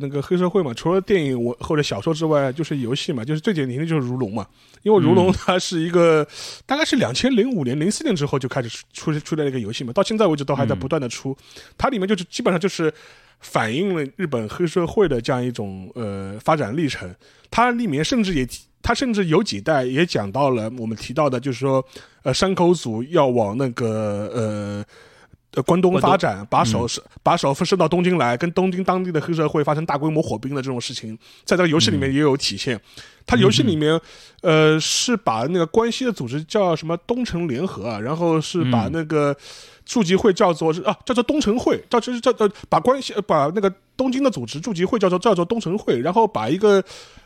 [SPEAKER 3] 那个黑社会嘛，除了电影我或者小说之外，就是游戏嘛，就是最典型的就是《如龙》嘛。因为《如龙》它是一个大概是两千零五年、零四年之后就开始出出来一个游戏嘛，到现在为止都还在不断的出。它里面就是基本上就是反映了日本黑社会的这样一种呃发展历程。它里面甚至也。他甚至有几代也讲到了我们提到的，就是说，呃，山口组要往那个呃呃关东发展，把手是把手伸到东京来，跟东京当地的黑社会发生大规模火并的这种事情，在这个游戏里面也有体现。他游戏里面，呃，是把那个关西的组织叫什么东城联合啊，然后是把那个驻集会叫做是啊叫做东城会，叫就是叫呃把关系把那个东京的组织驻集会叫做叫做东城会，然后把一个。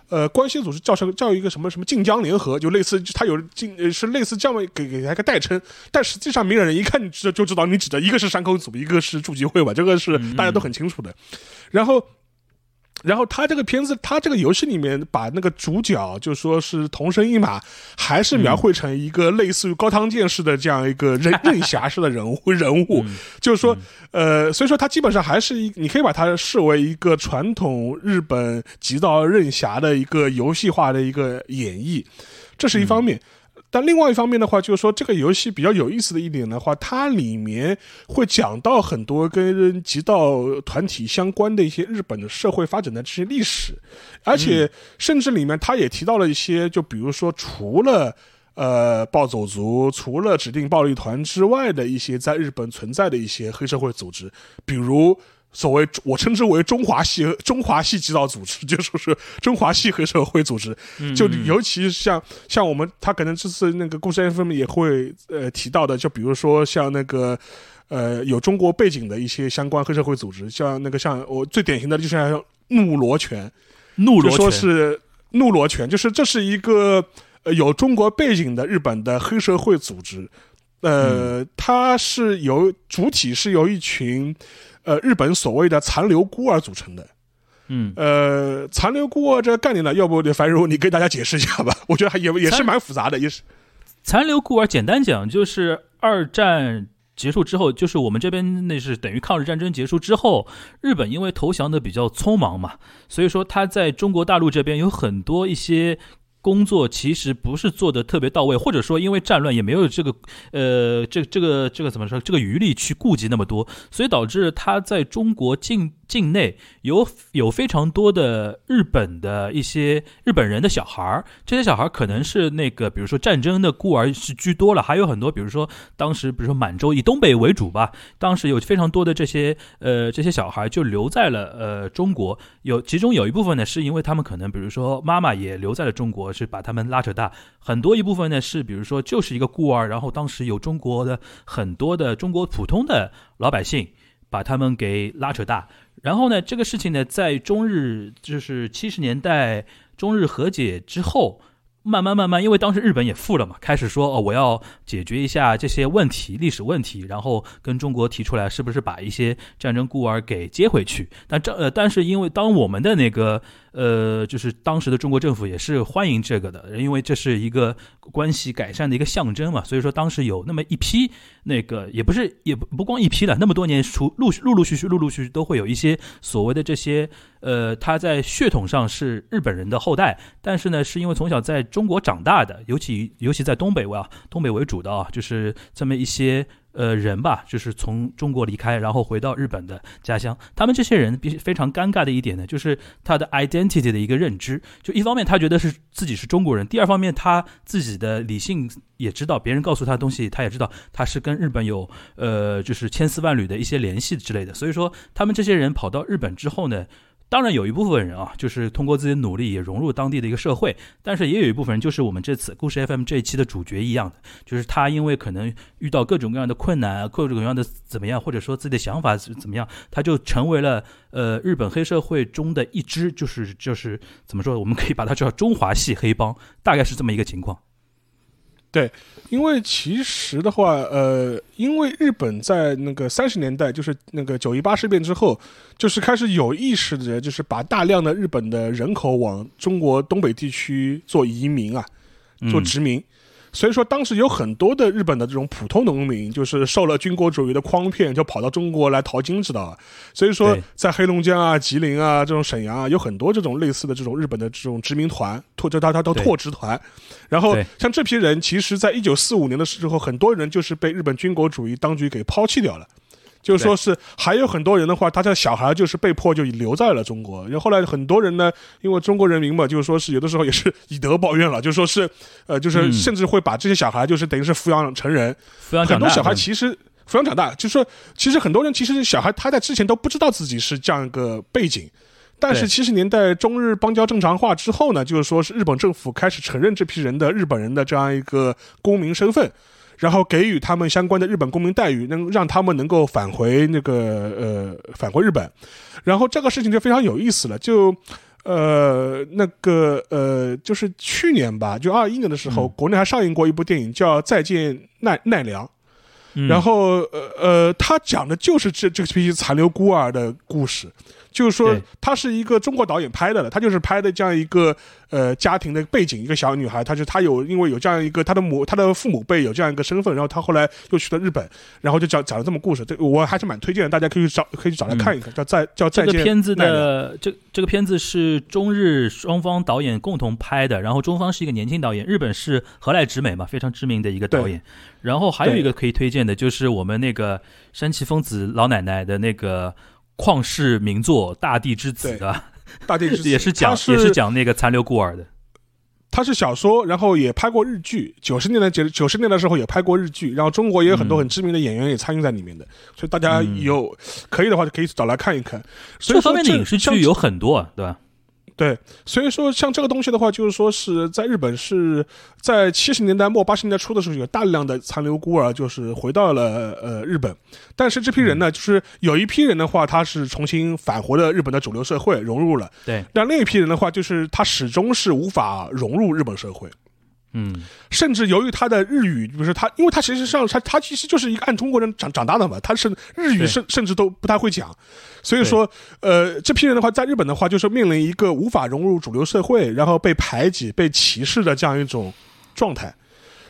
[SPEAKER 3] 呃，关系组织叫成叫一个什么什么晋江联合，就类似，他有晋是类似这样给给他一个代称，但实际上明眼人一看就就知道你指的一个是山口组，一个是驻集会吧，这个是大家都很清楚的。然后。然后他这个片子，他这个游戏里面把那个主角就说是同生一马，还是描绘成一个类似于高汤剑士的这样一个任任侠式的人物 人物，就是说，呃，所以说他基本上还是一，你可以把它视为一个传统日本极道任侠的一个游戏化的一个演绎，这是一方面。但另外一方面的话，就是说这个游戏比较有意思的一点的话，它里面会讲到很多跟极道团体相关的一些日本的社会发展的这些历史，而且甚至里面它也提到了一些，就比如说除了呃暴走族、除了指定暴力团之外的一些在日本存在的一些黑社会组织，比如。所谓我称之为中华系中华系极道组织，就说是中华系黑社会组织，就尤其像像我们他可能这次那个故事 FM 也会呃提到的，就比如说像那个呃有中国背景的一些相关黑社会组织，像那个像我最典型的就是像怒罗拳，
[SPEAKER 1] 怒罗
[SPEAKER 3] 说是怒罗拳，就是这是一个呃有中国背景的日本的黑社会组织，呃，它是由主体是由一群。呃，日本所谓的残留孤儿组成的，
[SPEAKER 1] 嗯，
[SPEAKER 3] 呃，残留孤儿这个概念呢，要不樊如你给大家解释一下吧？我觉得还也也是蛮复杂的，也是。
[SPEAKER 1] 残留孤儿简单讲就是二战结束之后，就是我们这边那是等于抗日战争结束之后，日本因为投降的比较匆忙嘛，所以说他在中国大陆这边有很多一些。工作其实不是做的特别到位，或者说因为战乱也没有这个，呃，这这个这个怎么说，这个余力去顾及那么多，所以导致他在中国境境内有有非常多的日本的一些日本人的小孩儿，这些小孩儿可能是那个，比如说战争的孤儿是居多了，还有很多，比如说当时比如说满洲以东北为主吧，当时有非常多的这些呃这些小孩就留在了呃中国，有其中有一部分呢是因为他们可能比如说妈妈也留在了中国。是把他们拉扯大，很多一部分呢是，比如说就是一个孤儿，然后当时有中国的很多的中国普通的老百姓把他们给拉扯大，然后呢，这个事情呢，在中日就是七十年代中日和解之后。慢慢慢慢，因为当时日本也富了嘛，开始说哦，我要解决一下这些问题、历史问题，然后跟中国提出来，是不是把一些战争孤儿给接回去？但这呃，但是因为当我们的那个呃，就是当时的中国政府也是欢迎这个的，因为这是一个关系改善的一个象征嘛，所以说当时有那么一批那个也不是也不不光一批了，那么多年，出陆陆陆续续、陆陆续续都会有一些所谓的这些。呃，他在血统上是日本人的后代，但是呢，是因为从小在中国长大的，尤其尤其在东北啊，东北为主的啊，就是这么一些。呃，人吧，就是从中国离开，然后回到日本的家乡。他们这些人必非常尴尬的一点呢，就是他的 identity 的一个认知。就一方面他觉得是自己是中国人，第二方面他自己的理性也知道，别人告诉他的东西，他也知道他是跟日本有呃，就是千丝万缕的一些联系之类的。所以说，他们这些人跑到日本之后呢。当然有一部分人啊，就是通过自己的努力也融入当地的一个社会，但是也有一部分人，就是我们这次故事 FM 这一期的主角一样的，就是他因为可能遇到各种各样的困难，各种各样的怎么样，或者说自己的想法是怎么样，他就成为了呃日本黑社会中的一支，就是就是怎么说，我们可以把它叫中华系黑帮，大概是这么一个情况。
[SPEAKER 3] 对，因为其实的话，呃，因为日本在那个三十年代，就是那个九一八事变之后，就是开始有意识的，就是把大量的日本的人口往中国东北地区做移民啊，做殖民。所以说，当时有很多的日本的这种普通农民，就是受了军国主义的诓骗，就跑到中国来淘金，知道吧？所以说，在黑龙江啊、吉林啊、这种沈阳啊，有很多这种类似的这种日本的这种殖民团，拓就他他叫拓殖团。然后，像这批人，其实在一九四五年的时候，很多人就是被日本军国主义当局给抛弃掉了。就是说是还有很多人的话，他的小孩就是被迫就留在了中国。然后后来很多人呢，因为中国人民嘛，就是说是有的时候也是以德报怨了，就说是，呃，就是甚至会把这些小孩就是等于是抚养成人。
[SPEAKER 1] 抚养
[SPEAKER 3] 很多小孩其实抚养长大，就是说其实很多人其实小孩他在之前都不知道自己是这样一个背景，但是七十年代中日邦交正常化之后呢，就是说是日本政府开始承认这批人的日本人的这样一个公民身份。然后给予他们相关的日本公民待遇，能让他们能够返回那个呃返回日本，然后这个事情就非常有意思了，就呃那个呃就是去年吧，就二一年的时候，国内还上映过一部电影叫《再见奈奈良》，然后呃呃他讲的就是这这批残留孤儿的故事。就是说，他是一个中国导演拍的了，他就是拍的这样一个呃家庭的背景，一个小女孩，她就她有因为有这样一个她的母她的父母辈有这样一个身份，然后她后来又去了日本，然后就讲讲了这么故事，这我还是蛮推荐的，大家可以找可以找来看一看，叫再叫再见。
[SPEAKER 1] 这个片子的这这个片子是中日双方导演共同拍的，然后中方是一个年轻导演，日本是河濑直美嘛，非常知名的一个导演，然后还有一个可以推荐的就是我们那个山崎丰子老奶奶的那个。旷世名作《大地之子》的，
[SPEAKER 3] 大地之子
[SPEAKER 1] 也是讲也是讲那个残留孤儿的。
[SPEAKER 3] 他是小说，然后也拍过日剧。九十年代九九十年代的时候也拍过日剧，然后中国也有很多很知名的演员也参与在里面的。所以大家有可以的话就可以找来看一看。这
[SPEAKER 1] 方面的影视剧有很多，对吧？
[SPEAKER 3] 对，所以说像这个东西的话，就是说是在日本是在七十年代末八十年代初的时候，有大量的残留孤儿就是回到了呃日本，但是这批人呢，就是有一批人的话，他是重新返回了日本的主流社会，融入了。
[SPEAKER 1] 对，
[SPEAKER 3] 但另一批人的话，就是他始终是无法融入日本社会。
[SPEAKER 1] 嗯，
[SPEAKER 3] 甚至由于他的日语，就是他，因为他其实上他他其实就是一个按中国人长长大的嘛，他是日语甚甚至都不太会讲，所以说，呃，这批人的话，在日本的话，就是面临一个无法融入主流社会，然后被排挤、被歧视的这样一种状态。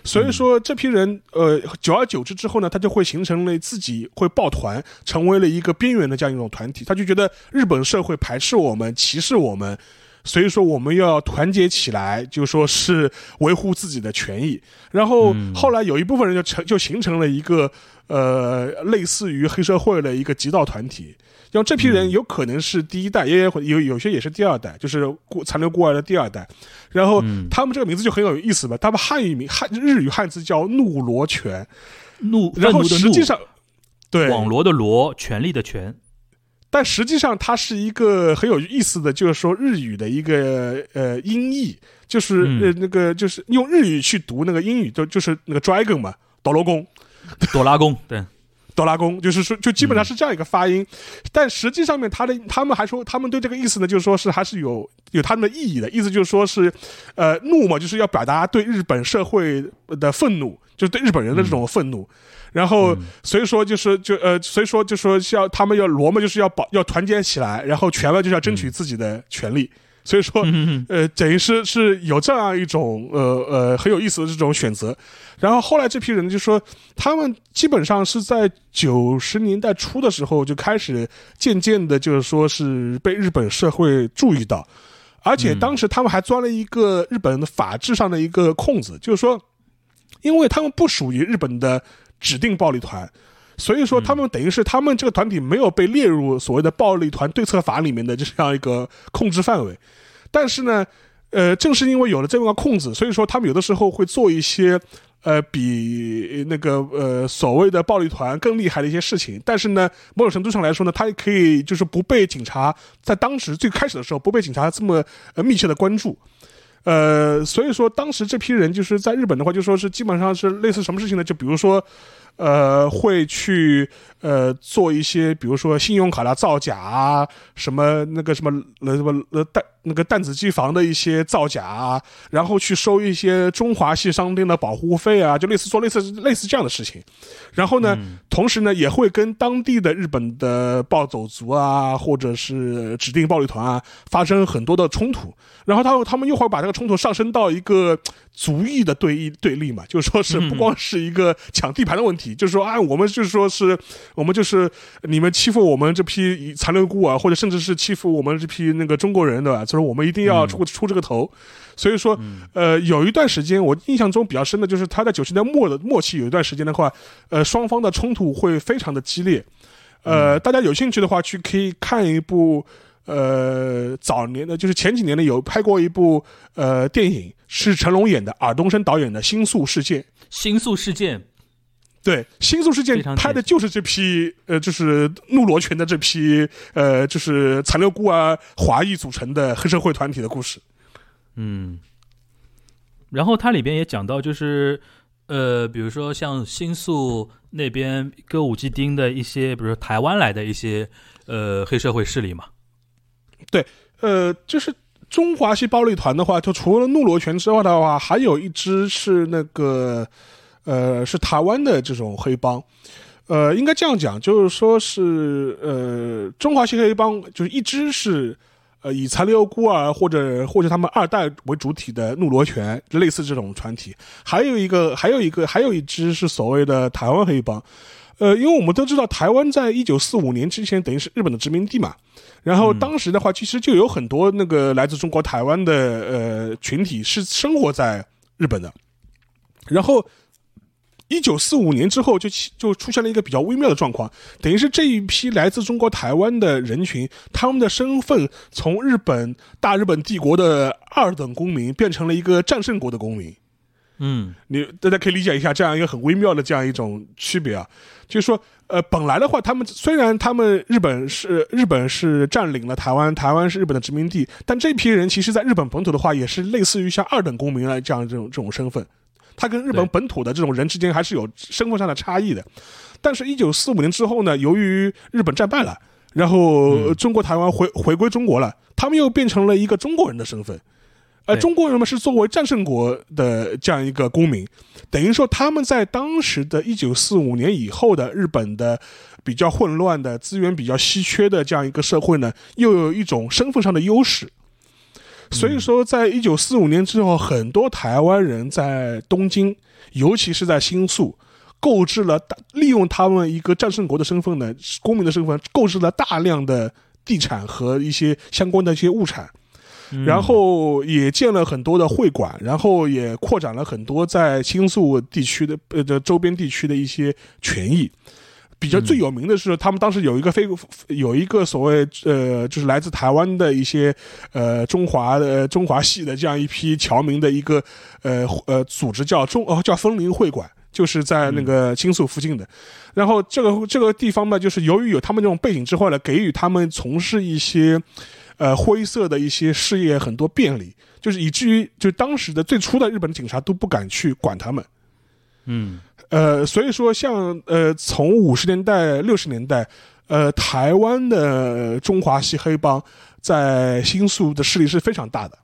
[SPEAKER 3] 所以说这批人呃，久而久之之后呢，他就会形成了自己会抱团，成为了一个边缘的这样一种团体。他就觉得日本社会排斥我们，歧视我们。所以说我们要团结起来，就说是维护自己的权益。然后后来有一部分人就成就形成了一个呃类似于黑社会的一个极道团体。像这批人有可能是第一代，也有有有些也是第二代，就是过残留孤儿的第二代。然后他们这个名字就很有意思吧？他们汉语名汉日语汉字叫怒罗拳，
[SPEAKER 1] 怒
[SPEAKER 3] 然后实际上对
[SPEAKER 1] 网罗的罗，权力的权。
[SPEAKER 3] 但实际上，它是一个很有意思的，就是说日语的一个呃音译，就是呃那个就是用日语去读那个英语，就就是那个 dragon 嘛，哆罗宫，
[SPEAKER 1] 哆啦宫，对，
[SPEAKER 3] 哆啦宫，就是说就基本上是这样一个发音。但实际上面，他的他们还说，他们对这个意思呢，就是说是还是有有他们的意义的，意思就是说是呃怒嘛，就是要表达对日本社会的愤怒，就是对日本人的这种愤怒。然后，所以说就是就呃，所以说就说要他们要罗嘛，就是要保要团结起来，然后权嘛就是要争取自己的权利。所以说，呃，等于是是有这样一种呃呃很有意思的这种选择。然后后来这批人就说，他们基本上是在九十年代初的时候就开始渐渐的，就是说是被日本社会注意到，而且当时他们还钻了一个日本的法制上的一个空子，就是说，因为他们不属于日本的。指定暴力团，所以说他们等于是他们这个团体没有被列入所谓的暴力团对策法里面的这样一个控制范围，但是呢，呃，正是因为有了这么个控制，所以说他们有的时候会做一些呃比那个呃所谓的暴力团更厉害的一些事情，但是呢，某种程度上来说呢，他也可以就是不被警察在当时最开始的时候不被警察这么呃密切的关注。呃，所以说当时这批人就是在日本的话，就说是基本上是类似什么事情呢？就比如说，呃，会去呃做一些，比如说信用卡的造假啊，什么那个什么呃什么呃弹那个弹子机房的一些造假啊，然后去收一些中华系商店的保护费啊，就类似做类似类似这样的事情。然后呢，同时呢，也会跟当地的日本的暴走族啊，或者是指定暴力团啊，发生很多的冲突。然后他他们又会把这个冲突上升到一个族裔的对立对立嘛，就是说是不光是一个抢地盘的问题，就是说啊，我们就是说是我们就是你们欺负我们这批残留孤儿，或者甚至是欺负我们这批那个中国人，对吧？就是我们一定要出出这个头。所以说，呃，有一段时间我印象中比较深的就是他在九十年代末的末期有一段时间的话，呃，双方的冲突会非常的激烈。呃，大家有兴趣的话，去可以看一部。呃，早年的就是前几年呢，有拍过一部呃电影，是成龙演的，尔冬升导演的《新宿事件》。
[SPEAKER 1] 新宿事件，
[SPEAKER 3] 对，《新宿事件》拍的就是这批呃，就是怒罗拳的这批呃，就是残留孤儿华裔组成的黑社会团体的故事。
[SPEAKER 1] 嗯，然后它里边也讲到，就是呃，比如说像新宿那边歌舞伎町的一些，比如说台湾来的一些呃黑社会势力嘛。
[SPEAKER 3] 对，呃，就是中华系暴力团的话，就除了怒罗拳之外的话，还有一支是那个，呃，是台湾的这种黑帮，呃，应该这样讲，就是说是，呃，中华系黑帮就是一支是，呃，以残留孤儿或者或者他们二代为主体的怒罗拳，类似这种团体，还有一个，还有一个，还有一支是所谓的台湾黑帮，呃，因为我们都知道，台湾在一九四五年之前等于是日本的殖民地嘛。然后当时的话，其实就有很多那个来自中国台湾的呃群体是生活在日本的。然后，一九四五年之后，就就出现了一个比较微妙的状况，等于是这一批来自中国台湾的人群，他们的身份从日本大日本帝国的二等公民变成了一个战胜国的公民。
[SPEAKER 1] 嗯，
[SPEAKER 3] 你大家可以理解一下这样一个很微妙的这样一种区别啊，就是说。呃，本来的话，他们虽然他们日本是日本是占领了台湾，台湾是日本的殖民地，但这批人其实在日本本土的话，也是类似于像二等公民啊这样这种这种身份，他跟日本本土的这种人之间还是有身份上的差异的。但是，一九四五年之后呢，由于日本战败了，然后中国台湾回回归中国了，他们又变成了一个中国人的身份。呃，中国人嘛是作为战胜国的这样一个公民，等于说他们在当时的一九四五年以后的日本的比较混乱的资源比较稀缺的这样一个社会呢，又有一种身份上的优势。所以说，在一九四五年之后，很多台湾人在东京，尤其是在新宿，购置了大，利用他们一个战胜国的身份呢，公民的身份，购置了大量的地产和一些相关的一些物产。然后也建了很多的会馆，然后也扩展了很多在新宿地区的呃的周边地区的一些权益。比较最有名的是，他们当时有一个非有一个所谓呃，就是来自台湾的一些呃中华的中华系的这样一批侨民的一个呃呃组织，叫中哦叫枫林会馆，就是在那个青宿附近的。然后这个这个地方呢，就是由于有他们这种背景之后呢，给予他们从事一些。呃，灰色的一些事业很多便利，就是以至于就当时的最初的日本警察都不敢去管他们。
[SPEAKER 1] 嗯，
[SPEAKER 3] 呃，所以说像呃，从五十年代、六十年代，呃，台湾的中华系黑帮在新宿的势力是非常大的。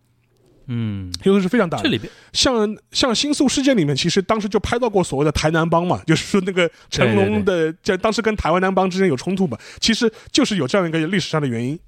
[SPEAKER 1] 嗯，
[SPEAKER 3] 因为是非常大的。
[SPEAKER 1] 这里边
[SPEAKER 3] 像像新宿事件里面，其实当时就拍到过所谓的台南帮嘛，就是说那个成龙的，在当时跟台湾南帮之间有冲突嘛，其实就是有这样一个历史上的原因。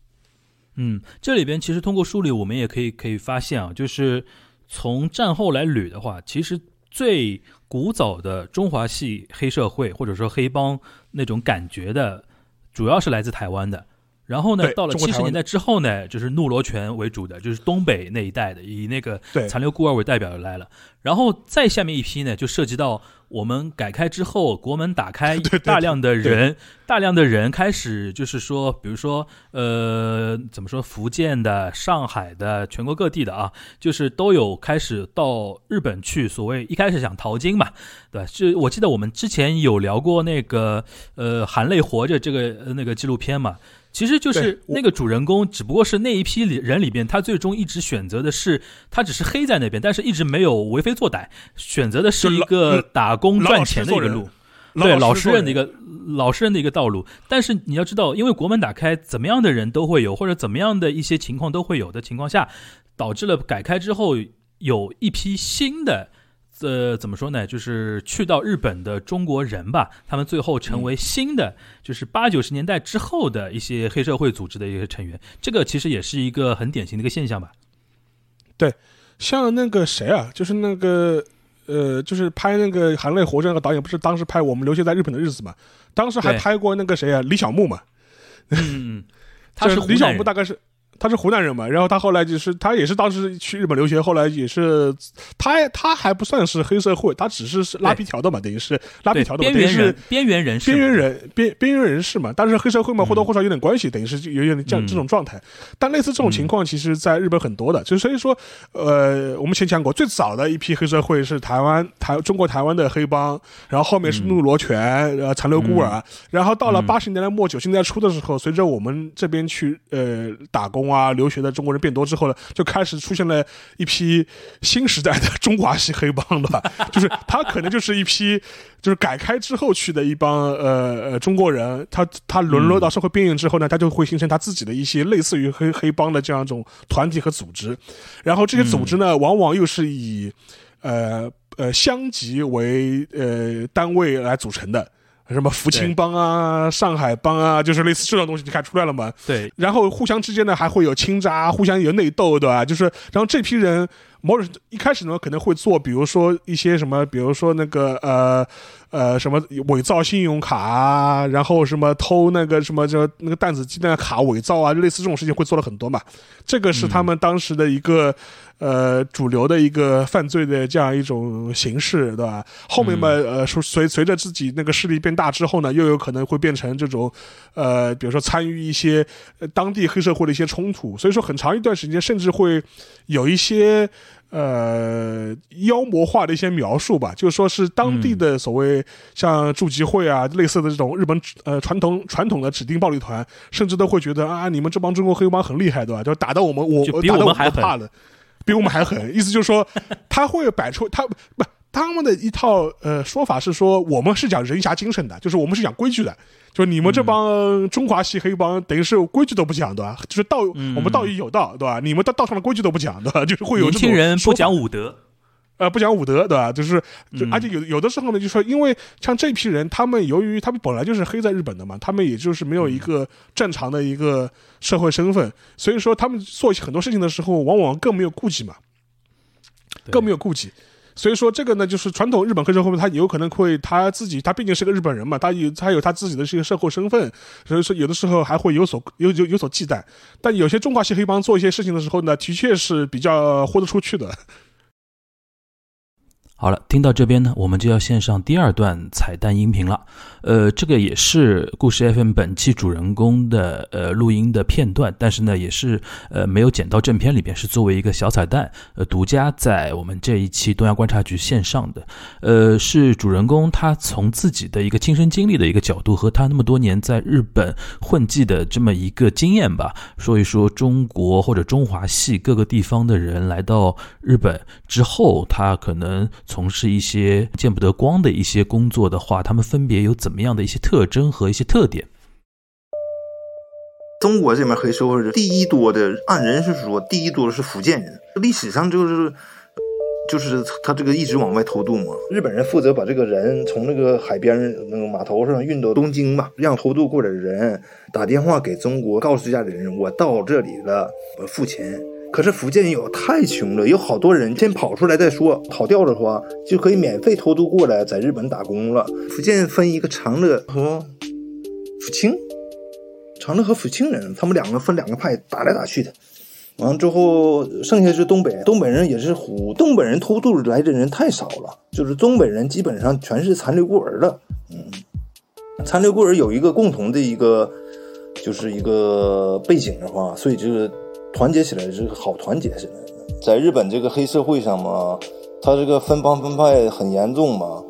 [SPEAKER 1] 嗯，这里边其实通过梳理，我们也可以可以发现啊，就是从战后来捋的话，其实最古早的中华系黑社会或者说黑帮那种感觉的，主要是来自台湾的。然后呢，到了七十年代之后呢，就是怒罗拳为主的，就是东北那一带的，以那个残留孤儿为代表的来了。然后再下面一批呢，就涉及到我们改开之后，国门打开，大量的人，大量的人开始就是说，比如说呃，怎么说，福建的、上海的、全国各地的啊，就是都有开始到日本去，所谓一开始想淘金嘛，对吧？就我记得我们之前有聊过那个呃，含泪活着这个那个纪录片嘛。其实就是那个主人公，只不过是那一批里人里边，他最终一直选择的是，他只是黑在那边，但是一直没有为非作歹，选择的是一个打工赚钱的一个路，对老实人的一个老实人的一个道路。但是你要知道，因为国门打开，怎么样的人都会有，或者怎么样的一些情况都会有的情况下，导致了改开之后有一批新的。呃，怎么说呢？就是去到日本的中国人吧，他们最后成为新的，就是八九十年代之后的一些黑社会组织的一些成员。这个其实也是一个很典型的一个现象吧。
[SPEAKER 3] 对，像那个谁啊，就是那个呃，就是拍那个《含泪活着》那个导演，不是当时拍《我们留学在日本的日子》嘛？当时还拍过那个谁啊，李小牧嘛。
[SPEAKER 1] 嗯，他
[SPEAKER 3] 是 李小牧，大概是。他是湖南人嘛，然后他后来就是他也是当时去日本留学，后来也是他他还不算是黑社会，他只是是拉皮条的嘛，等于是拉皮条的，
[SPEAKER 1] 等于是边缘人
[SPEAKER 3] 边缘人边边缘人士嘛，但是黑社会嘛或多或少有点关系，等于是有点这样这种状态。但类似这种情况，其实在日本很多的，就所以说，呃，我们前讲过，最早的一批黑社会是台湾台中国台湾的黑帮，然后后面是怒罗拳，呃，残留孤儿，然后到了八十年代末九十年代初的时候，随着我们这边去呃打工。啊，留学的中国人变多之后呢，就开始出现了一批新时代的中华系黑帮，对吧？就是他可能就是一批，就是改开之后去的一帮呃呃中国人，他他沦落到社会边缘之后呢，他就会形成他自己的一些类似于黑黑帮的这样一种团体和组织，然后这些组织呢，往往又是以呃呃乡级为呃单位来组成的。什么福清帮啊、上海帮啊，就是类似这种东西，你看出来了吗？
[SPEAKER 1] 对。
[SPEAKER 3] 然后互相之间呢，还会有倾轧，互相有内斗，对吧？就是，然后这批人，某种一开始呢，可能会做，比如说一些什么，比如说那个呃。呃，什么伪造信用卡啊，然后什么偷那个什么就那个弹子鸡蛋卡伪造啊，类似这种事情会做了很多嘛。这个是他们当时的一个呃主流的一个犯罪的这样一种形式，对吧？后面嘛，呃，随随着自己那个势力变大之后呢，又有可能会变成这种呃，比如说参与一些当地黑社会的一些冲突。所以说，很长一段时间，甚至会有一些。呃，妖魔化的一些描述吧，就是说是当地的所谓像驻集会啊，类似的这种日本呃传统传统的指定暴力团，甚至都会觉得啊，你们这帮中国黑帮很厉害，对吧？就打的我们我
[SPEAKER 1] 比我们还
[SPEAKER 3] 怕了，比我们还狠。意思就是说，他会摆出他不他们的一套呃说法是说，我们是讲人侠精神的，就是我们是讲规矩的。就你们这帮中华系黑帮，等于是规矩都不讲，对吧？就是道，我们道义有道，对吧？你们道道上的规矩都不讲，对吧？就是会有
[SPEAKER 1] 年轻人不讲武德，
[SPEAKER 3] 呃，不讲武德，对吧？就是，就而且有有的时候呢，就说，因为像这批人，他们由于他们本来就是黑在日本的嘛，他们也就是没有一个正常的一个社会身份，所以说他们做很多事情的时候，往往更没有顾忌嘛，更没有顾忌。所以说这个呢，就是传统日本黑社会，他有可能会他自己，他毕竟是个日本人嘛，他有他有他自己的这个社会身份，所以说有的时候还会有所有有有所忌惮。但有些中华系黑帮做一些事情的时候呢，的确是比较豁得出去的。
[SPEAKER 1] 好了，听到这边呢，我们就要献上第二段彩蛋音频了。呃，这个也是故事 FM 本期主人公的呃录音的片段，但是呢，也是呃没有剪到正片里边，是作为一个小彩蛋，呃，独家在我们这一期东亚观察局线上的。呃，是主人公他从自己的一个亲身经历的一个角度，和他那么多年在日本混迹的这么一个经验吧，说一说中国或者中华系各个地方的人来到日本之后，他可能。从事一些见不得光的一些工作的话，他们分别有怎么样的一些特征和一些特点？
[SPEAKER 2] 中国这边黑社会是第一多的，按人是说第一多的是福建人，历史上就是就是他这个一直往外偷渡嘛。日本人负责把这个人从那个海边那个码头上运到东京嘛，让偷渡过来的人打电话给中国，告诉家里人我到这里了，我付钱。可是福建有太穷了，有好多人先跑出来再说，跑掉的话就可以免费偷渡过来，在日本打工了。福建分一个长乐和福清，长乐和福清人，他们两个分两个派，打来打去的。完了之后，剩下是东北，东北人也是虎，东北人偷渡来的人太少了，就是东北人基本上全是残留孤儿了。嗯，残留孤儿有一个共同的一个，就是一个背景的话，所以这个。团结起来是好团结起来，在日本这个黑社会上嘛，他这个分帮分派很严重嘛。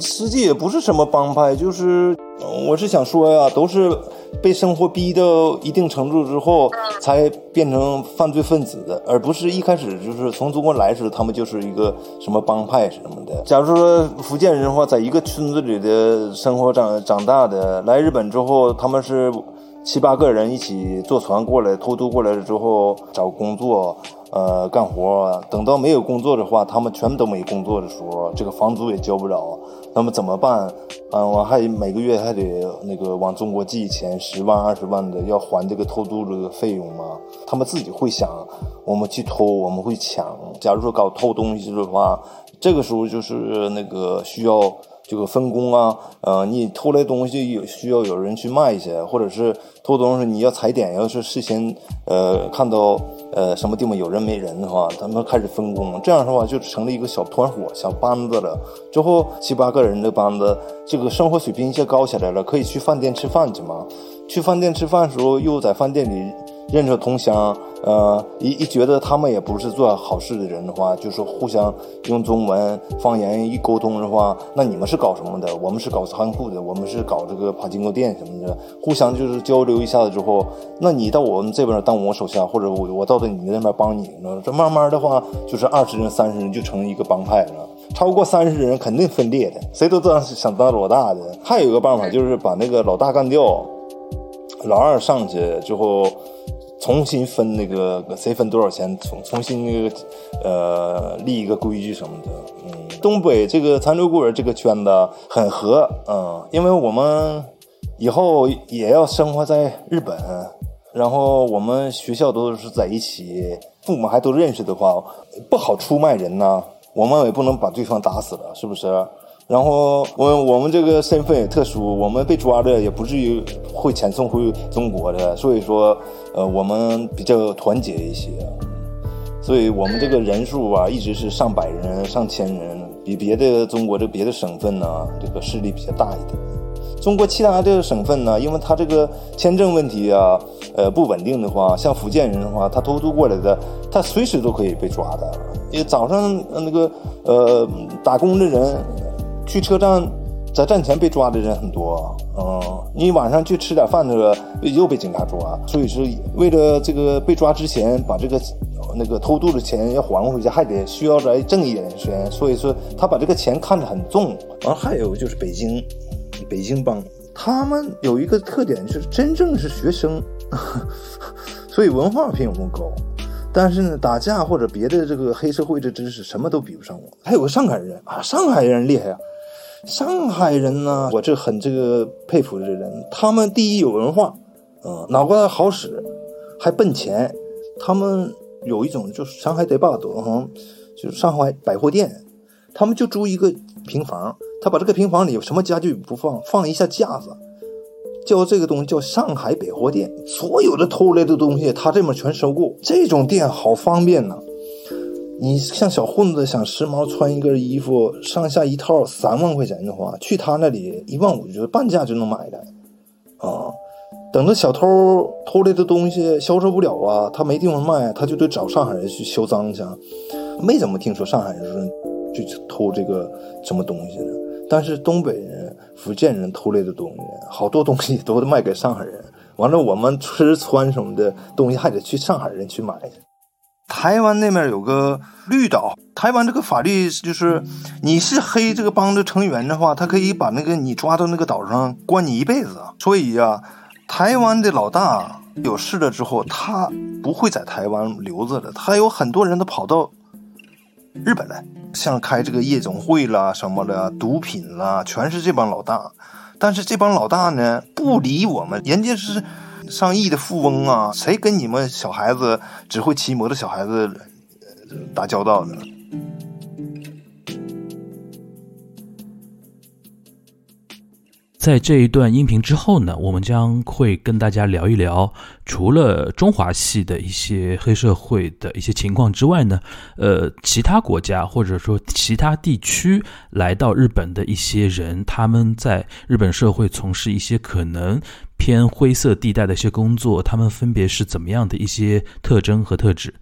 [SPEAKER 2] 实际也不是什么帮派，就是我是想说呀，都是被生活逼到一定程度之后才变成犯罪分子的，而不是一开始就是从中国来时他们就是一个什么帮派什么的。假如说福建人的话，在一个村子里的生活长长大的，来日本之后他们是。七八个人一起坐船过来，偷渡过来了之后找工作，呃，干活。等到没有工作的话，他们全都没工作的时候，这个房租也交不了，那么怎么办？嗯，我还每个月还得那个往中国寄钱，十万二十万的要还这个偷渡这个费用吗？他们自己会想，我们去偷，我们会抢。假如说搞偷东西的话，这个时候就是那个需要。这个分工啊，呃，你偷来东西有需要有人去卖去，或者是偷东西你要踩点，要是事先呃看到呃什么地方有人没人的话，他们开始分工，这样的话就成了一个小团伙、小班子了。之后七八个人的班子，这个生活水平一下高起来了，可以去饭店吃饭去嘛。去饭店吃饭的时候，又在饭店里。认识同乡，呃，一一觉得他们也不是做好事的人的话，就是互相用中文方言一沟通的话，那你们是搞什么的？我们是搞仓库的，我们是搞这个爬金钩店什么的，互相就是交流一下子之后，那你到我们这边当我手下，或者我我到你那边帮你，这慢慢的话就是二十人、三十人就成一个帮派了，超过三十人肯定分裂的，谁都当想当老大的。还有一个办法就是把那个老大干掉，老二上去之后。重新分那个谁分多少钱，重重新那个呃立一个规矩什么的。嗯，东北这个残留孤儿这个圈子很和，嗯，因为我们以后也要生活在日本，然后我们学校都是在一起，父母还都认识的话，不好出卖人呐。我们也不能把对方打死了，是不是？然后我我们这个身份也特殊，我们被抓的也不至于会遣送回中国的，所以说，呃，我们比较团结一些，所以我们这个人数啊，一直是上百人、上千人，比别的中国的别的省份呢，这个势力比较大一点。中国其他的省份呢，因为他这个签证问题啊，呃，不稳定的话，像福建人的话，他偷渡过来的，他随时都可以被抓的。因为早上那个呃打工的人。去车站，在站前被抓的人很多，嗯，你晚上去吃点饭的时候又被警察抓，所以说为了这个被抓之前把这个那个偷渡的钱要还回去，还得需要来挣一点钱，所以说他把这个钱看得很重。完还有就是北京，北京帮，他们有一个特点是真正是学生，所以文化比我们高。但是呢，打架或者别的这个黑社会的知识什么都比不上我。还有个上海人啊，上海人厉害啊！上海人呢，我这很这个佩服这人，他们第一有文化，嗯，脑瓜好使，还奔钱。他们有一种就是上海得霸多哈，就是上海百货店，他们就租一个平房，他把这个平房里有什么家具不放，放一下架子。叫这个东西叫上海百货店，所有的偷来的东西他这边全收购。这种店好方便呐！你像小混子想时髦穿一个衣服，上下一套三万块钱的话，去他那里一万五就半价就能买来啊。等着小偷偷来的东西销售不了啊，他没地方卖，他就得找上海人去销赃去。没怎么听说上海人去偷这个什么东西呢？但是东北人、福建人偷来的东西，好多东西都卖给上海人。完了，我们吃穿什么的东西还得去上海人去买去。台湾那边有个绿岛，台湾这个法律就是，你是黑这个帮的成员的话，他可以把那个你抓到那个岛上关你一辈子。所以呀，台湾的老大有事了之后，他不会在台湾留着的，他有很多人都跑到日本来。像开这个夜总会啦、什么的，毒品啦，全是这帮老大。但是这帮老大呢，不理我们，人家是上亿的富翁啊，谁跟你们小孩子只会骑摩托小孩子打交道呢？
[SPEAKER 1] 在这一段音频之后呢，我们将会跟大家聊一聊，除了中华系的一些黑社会的一些情况之外呢，呃，其他国家或者说其他地区来到日本的一些人，他们在日本社会从事一些可能偏灰色地带的一些工作，他们分别是怎么样的一些特征和特质？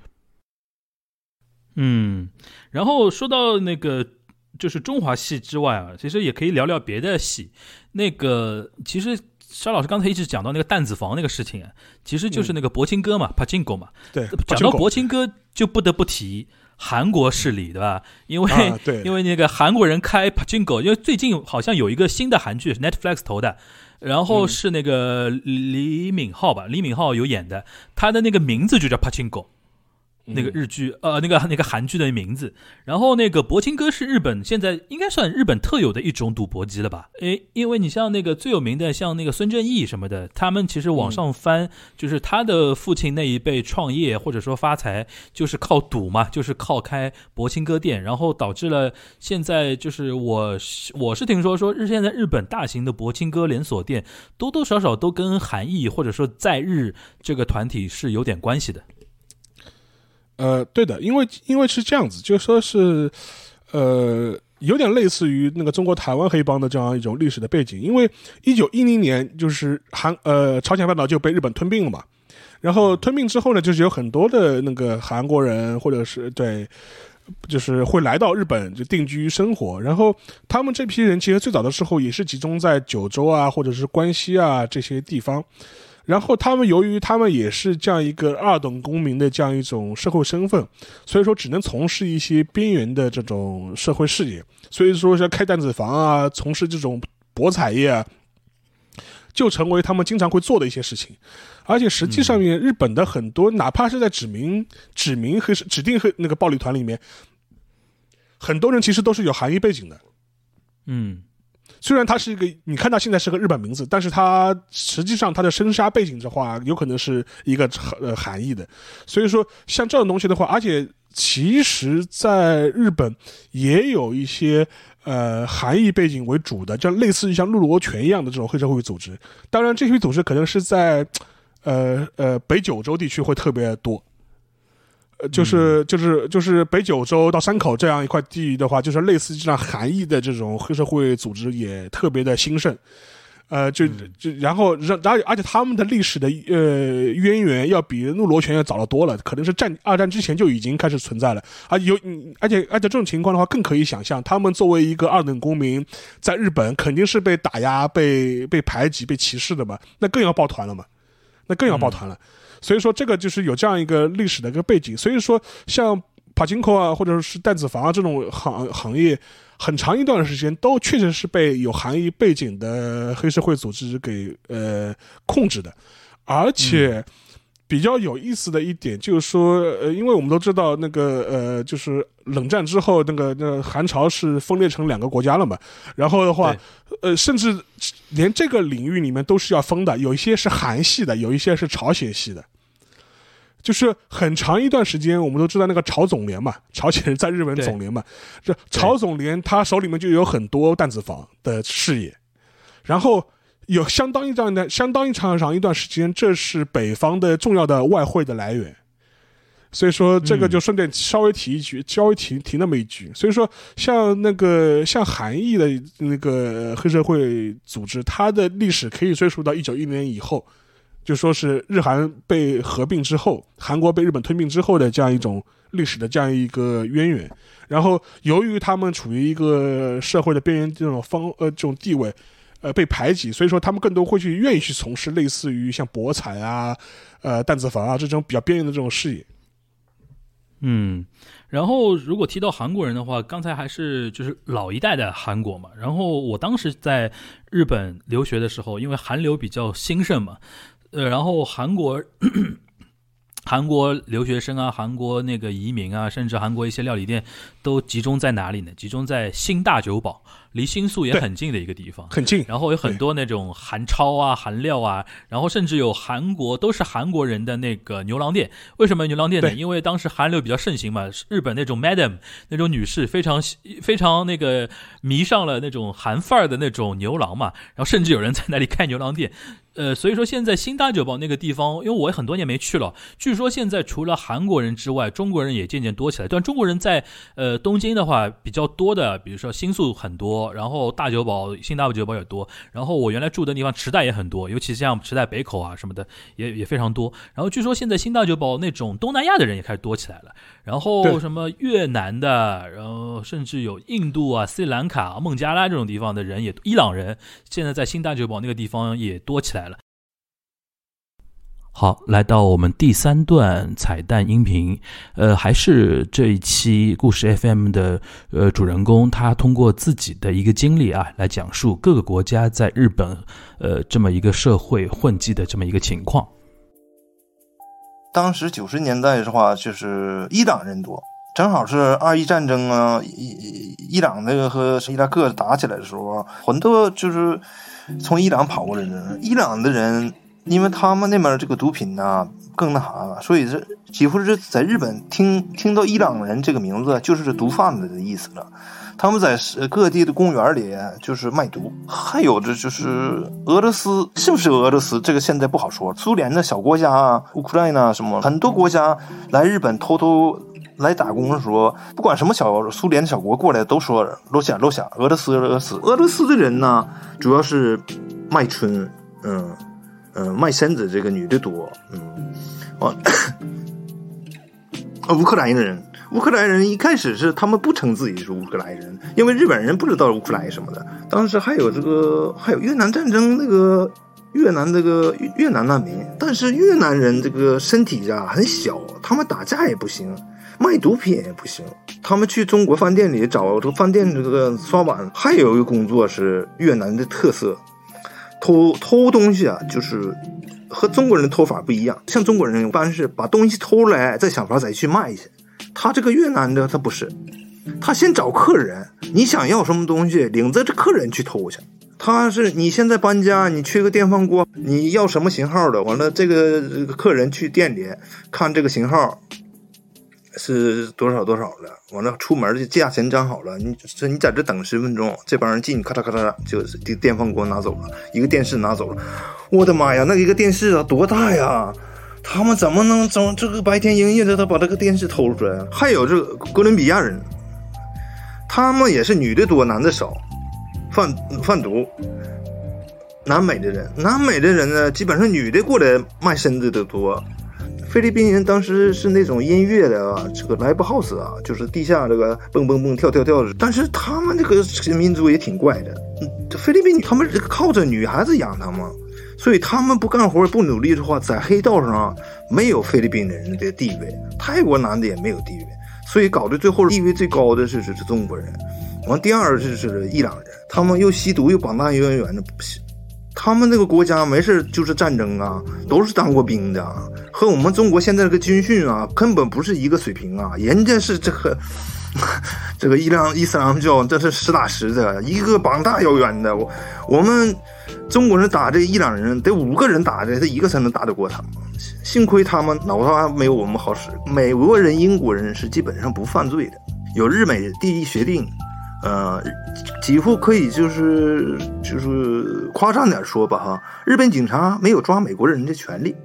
[SPEAKER 1] 嗯，然后说到那个。就是中华戏之外啊，其实也可以聊聊别的戏。那个，其实沙老师刚才一直讲到那个弹子房那个事情啊，其实就是那个柏青哥嘛，帕金狗嘛。
[SPEAKER 3] 对，
[SPEAKER 1] 讲到柏青哥，就不得不提韩国势力，对吧？因为因为那个韩国人开帕金狗，因为最近好像有一个新的韩剧是 Netflix 投的，然后是那个李敏镐吧，李敏镐有演的，他的那个名字就叫帕金狗。那个日剧，呃，那个那个韩剧的名字，然后那个博清哥是日本现在应该算日本特有的一种赌博机了吧？诶，因为你像那个最有名的，像那个孙正义什么的，他们其实往上翻，就是他的父亲那一辈创业或者说发财，就是靠赌嘛，就是靠开博清哥店，然后导致了现在就是我我是听说说日现在日本大型的博清哥连锁店多多少少都跟韩裔或者说在日这个团体是有点关系的。
[SPEAKER 3] 呃，对的，因为因为是这样子，就说是，呃，有点类似于那个中国台湾黑帮的这样一种历史的背景。因为一九一零年，就是韩呃朝鲜半岛就被日本吞并了嘛，然后吞并之后呢，就是有很多的那个韩国人或者是对，就是会来到日本就定居生活。然后他们这批人其实最早的时候也是集中在九州啊，或者是关西啊这些地方。然后他们由于他们也是这样一个二等公民的这样一种社会身份，所以说只能从事一些边缘的这种社会事业。所以说像开弹子房啊，从事这种博彩业啊，就成为他们经常会做的一些事情。而且实际上面，日本的很多哪怕是在指名指名和指定黑那个暴力团里面，很多人其实都是有韩裔背景的。
[SPEAKER 1] 嗯。
[SPEAKER 3] 虽然他是一个，你看他现在是个日本名字，但是他实际上他的生杀背景的话，有可能是一个呃含义的。所以说，像这种东西的话，而且其实在日本也有一些呃含义背景为主的，像类似于像陆罗泉一样的这种黑社会组织。当然，这些组织可能是在呃呃北九州地区会特别多。呃，就是就是就是北九州到山口这样一块地域的话，就是类似这样韩裔的这种黑社会组织也特别的兴盛，呃，就就然后让然后而且他们的历史的呃渊源要比怒罗拳要早得多了，可能是战二战之前就已经开始存在了，而有而且而且这种情况的话，更可以想象，他们作为一个二等公民，在日本肯定是被打压、被被排挤、被歧视的嘛，那更要抱团了嘛，那更要抱团了。所以说，这个就是有这样一个历史的一个背景。所以说，像帕金科啊，或者是弹子房啊这种行行业，很长一段时间都确实是被有含义背景的黑社会组织给呃控制的。而且，比较有意思的一点就是说，呃，因为我们都知道那个呃，就是冷战之后，那个那韩朝是分裂成两个国家了嘛。然后的话，呃，甚至连这个领域里面都是要分的，有一些是韩系的，有一些是朝鲜系的。就是很长一段时间，我们都知道那个朝总联嘛，朝鲜人在日本总联嘛，这朝总联他手里面就有很多弹子房的事业，然后。有相当一段的相当一长长一段时间，这是北方的重要的外汇的来源，所以说这个就顺便稍微提一句，稍微提提那么一句。所以说，像那个像韩裔的那个黑社会组织，它的历史可以追溯到一九一年以后，就说是日韩被合并之后，韩国被日本吞并之后的这样一种历史的这样一个渊源。然后，由于他们处于一个社会的边缘这种方呃这种地位。呃，被排挤，所以说他们更多会去愿意去从事类似于像博彩啊、呃弹子房啊这种比较边缘的这种事业。
[SPEAKER 1] 嗯，然后如果提到韩国人的话，刚才还是就是老一代的韩国嘛。然后我当时在日本留学的时候，因为韩流比较兴盛嘛，呃，然后韩国。韩国留学生啊，韩国那个移民啊，甚至韩国一些料理店都集中在哪里呢？集中在新大久保，离新宿也很近的一个地方，
[SPEAKER 3] 很近。
[SPEAKER 1] 然后有很多那种韩超啊、韩料啊，然后甚至有韩国都是韩国人的那个牛郎店。为什么牛郎店呢？因为当时韩流比较盛行嘛，日本那种 madam 那种女士非常非常那个迷上了那种韩范儿的那种牛郎嘛，然后甚至有人在那里开牛郎店。呃，所以说现在新大久保那个地方，因为我也很多年没去了，据说现在除了韩国人之外，中国人也渐渐多起来。但中国人在呃东京的话比较多的，比如说新宿很多，然后大久保、新大久保也多。然后我原来住的地方池袋也很多，尤其像池袋北口啊什么的也也非常多。然后据说现在新大久保那种东南亚的人也开始多起来了，然后什么越南的，然后甚至有印度啊、斯里兰卡、孟加拉这种地方的人也，伊朗人现在在新大久保那个地方也多起来。好，来到我们第三段彩蛋音频，呃，还是这一期故事 FM 的呃主人公，他通过自己的一个经历啊，来讲述各个国家在日本呃这么一个社会混迹的这么一个情况。
[SPEAKER 2] 当时九十年代的话，就是伊朗人多，正好是二一战争啊，伊伊朗那个和伊拉克打起来的时候，很多就是从伊朗跑过来的人，伊朗的人。因为他们那边这个毒品呢更那啥了，所以是几乎是在日本听听到伊朗人这个名字就是毒贩子的意思了。他们在各地的公园里就是卖毒，还有的就是俄罗斯，是不是俄罗斯？这个现在不好说。苏联的小国家，乌克兰呐什么，很多国家来日本偷偷来打工的时候，不管什么小苏联的小国过来，都说罗夏罗夏，俄罗斯俄罗斯。俄罗斯的人呢，主要是卖春，嗯。嗯，卖身子这个女的多，嗯，哦，乌克兰人，乌克兰人一开始是他们不称自己是乌克兰人，因为日本人不知道乌克兰什么的。当时还有这个，还有越南战争那个越南这个越南难民，但是越南人这个身体呀很小，他们打架也不行，卖毒品也不行，他们去中国饭店里找这个饭店这个刷碗。还有一个工作是越南的特色。偷偷东西啊，就是和中国人的偷法不一样。像中国人一般是把东西偷来，再想法再去卖去。他这个越南的他不是，他先找客人，你想要什么东西，领着这客人去偷去。他是你现在搬家，你缺个电饭锅，你要什么型号的？完了，这个客人去店里看这个型号。是多少多少的？完了，出门的价钱讲好了，你说你在这等十分钟，这帮人进，咔嚓咔嚓，就是电电饭锅拿走了，一个电视拿走了。我的妈呀，那一个电视啊，多大呀？他们怎么能从这个白天营业的，他把这个电视偷出来？还有这哥伦比亚人，他们也是女的多，男的少，贩贩毒。南美的人，南美的人呢，基本上女的过来卖身子的多。菲律宾人当时是那种音乐的啊，这个 live house 啊，就是地下这个蹦蹦蹦跳跳跳的。但是他们这个民族也挺怪的，嗯这菲律宾他们靠着女孩子养他们，所以他们不干活不努力的话，在黑道上没有菲律宾人的地位，泰国男的也没有地位，所以搞得最后地位最高的是是是中国人，完第二是是伊朗人，他们又吸毒又绑大员员的，他们那个国家没事就是战争啊，都是当过兵的，和我们中国现在这个军训啊，根本不是一个水平啊。人家是这个 这个伊朗伊斯兰教，这是实打实的，一个膀大腰圆的。我我们中国人打这伊朗人，得五个人打的，他一个才能打得过他们。幸亏他们脑子还没有我们好使。美国人、英国人是基本上不犯罪的，有日美第一协定。呃，几乎可以就是就是夸张点说吧哈，日本警察没有抓美国人的权利。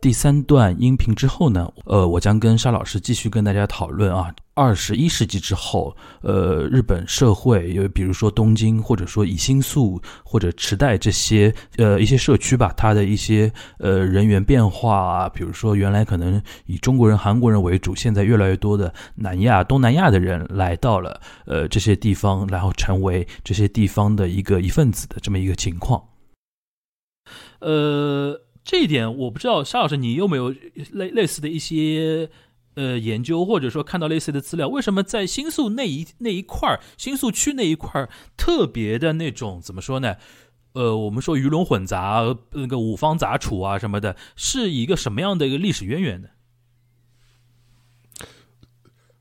[SPEAKER 1] 第三段音频之后呢，呃，我将跟沙老师继续跟大家讨论啊，二十一世纪之后，呃，日本社会，有比如说东京，或者说以新宿或者池袋这些呃一些社区吧，它的一些呃人员变化啊，比如说原来可能以中国人、韩国人为主，现在越来越多的南亚、东南亚的人来到了呃这些地方，然后成为这些地方的一个一份子的这么一个情况，呃。这一点我不知道，沙老师，你有没有类类似的一些呃研究，或者说看到类似的资料？为什么在新宿那一那一块儿，新宿区那一块儿特别的那种怎么说呢？呃，我们说鱼龙混杂，那个五方杂处啊什么的，是一个什么样的一个历史渊源呢？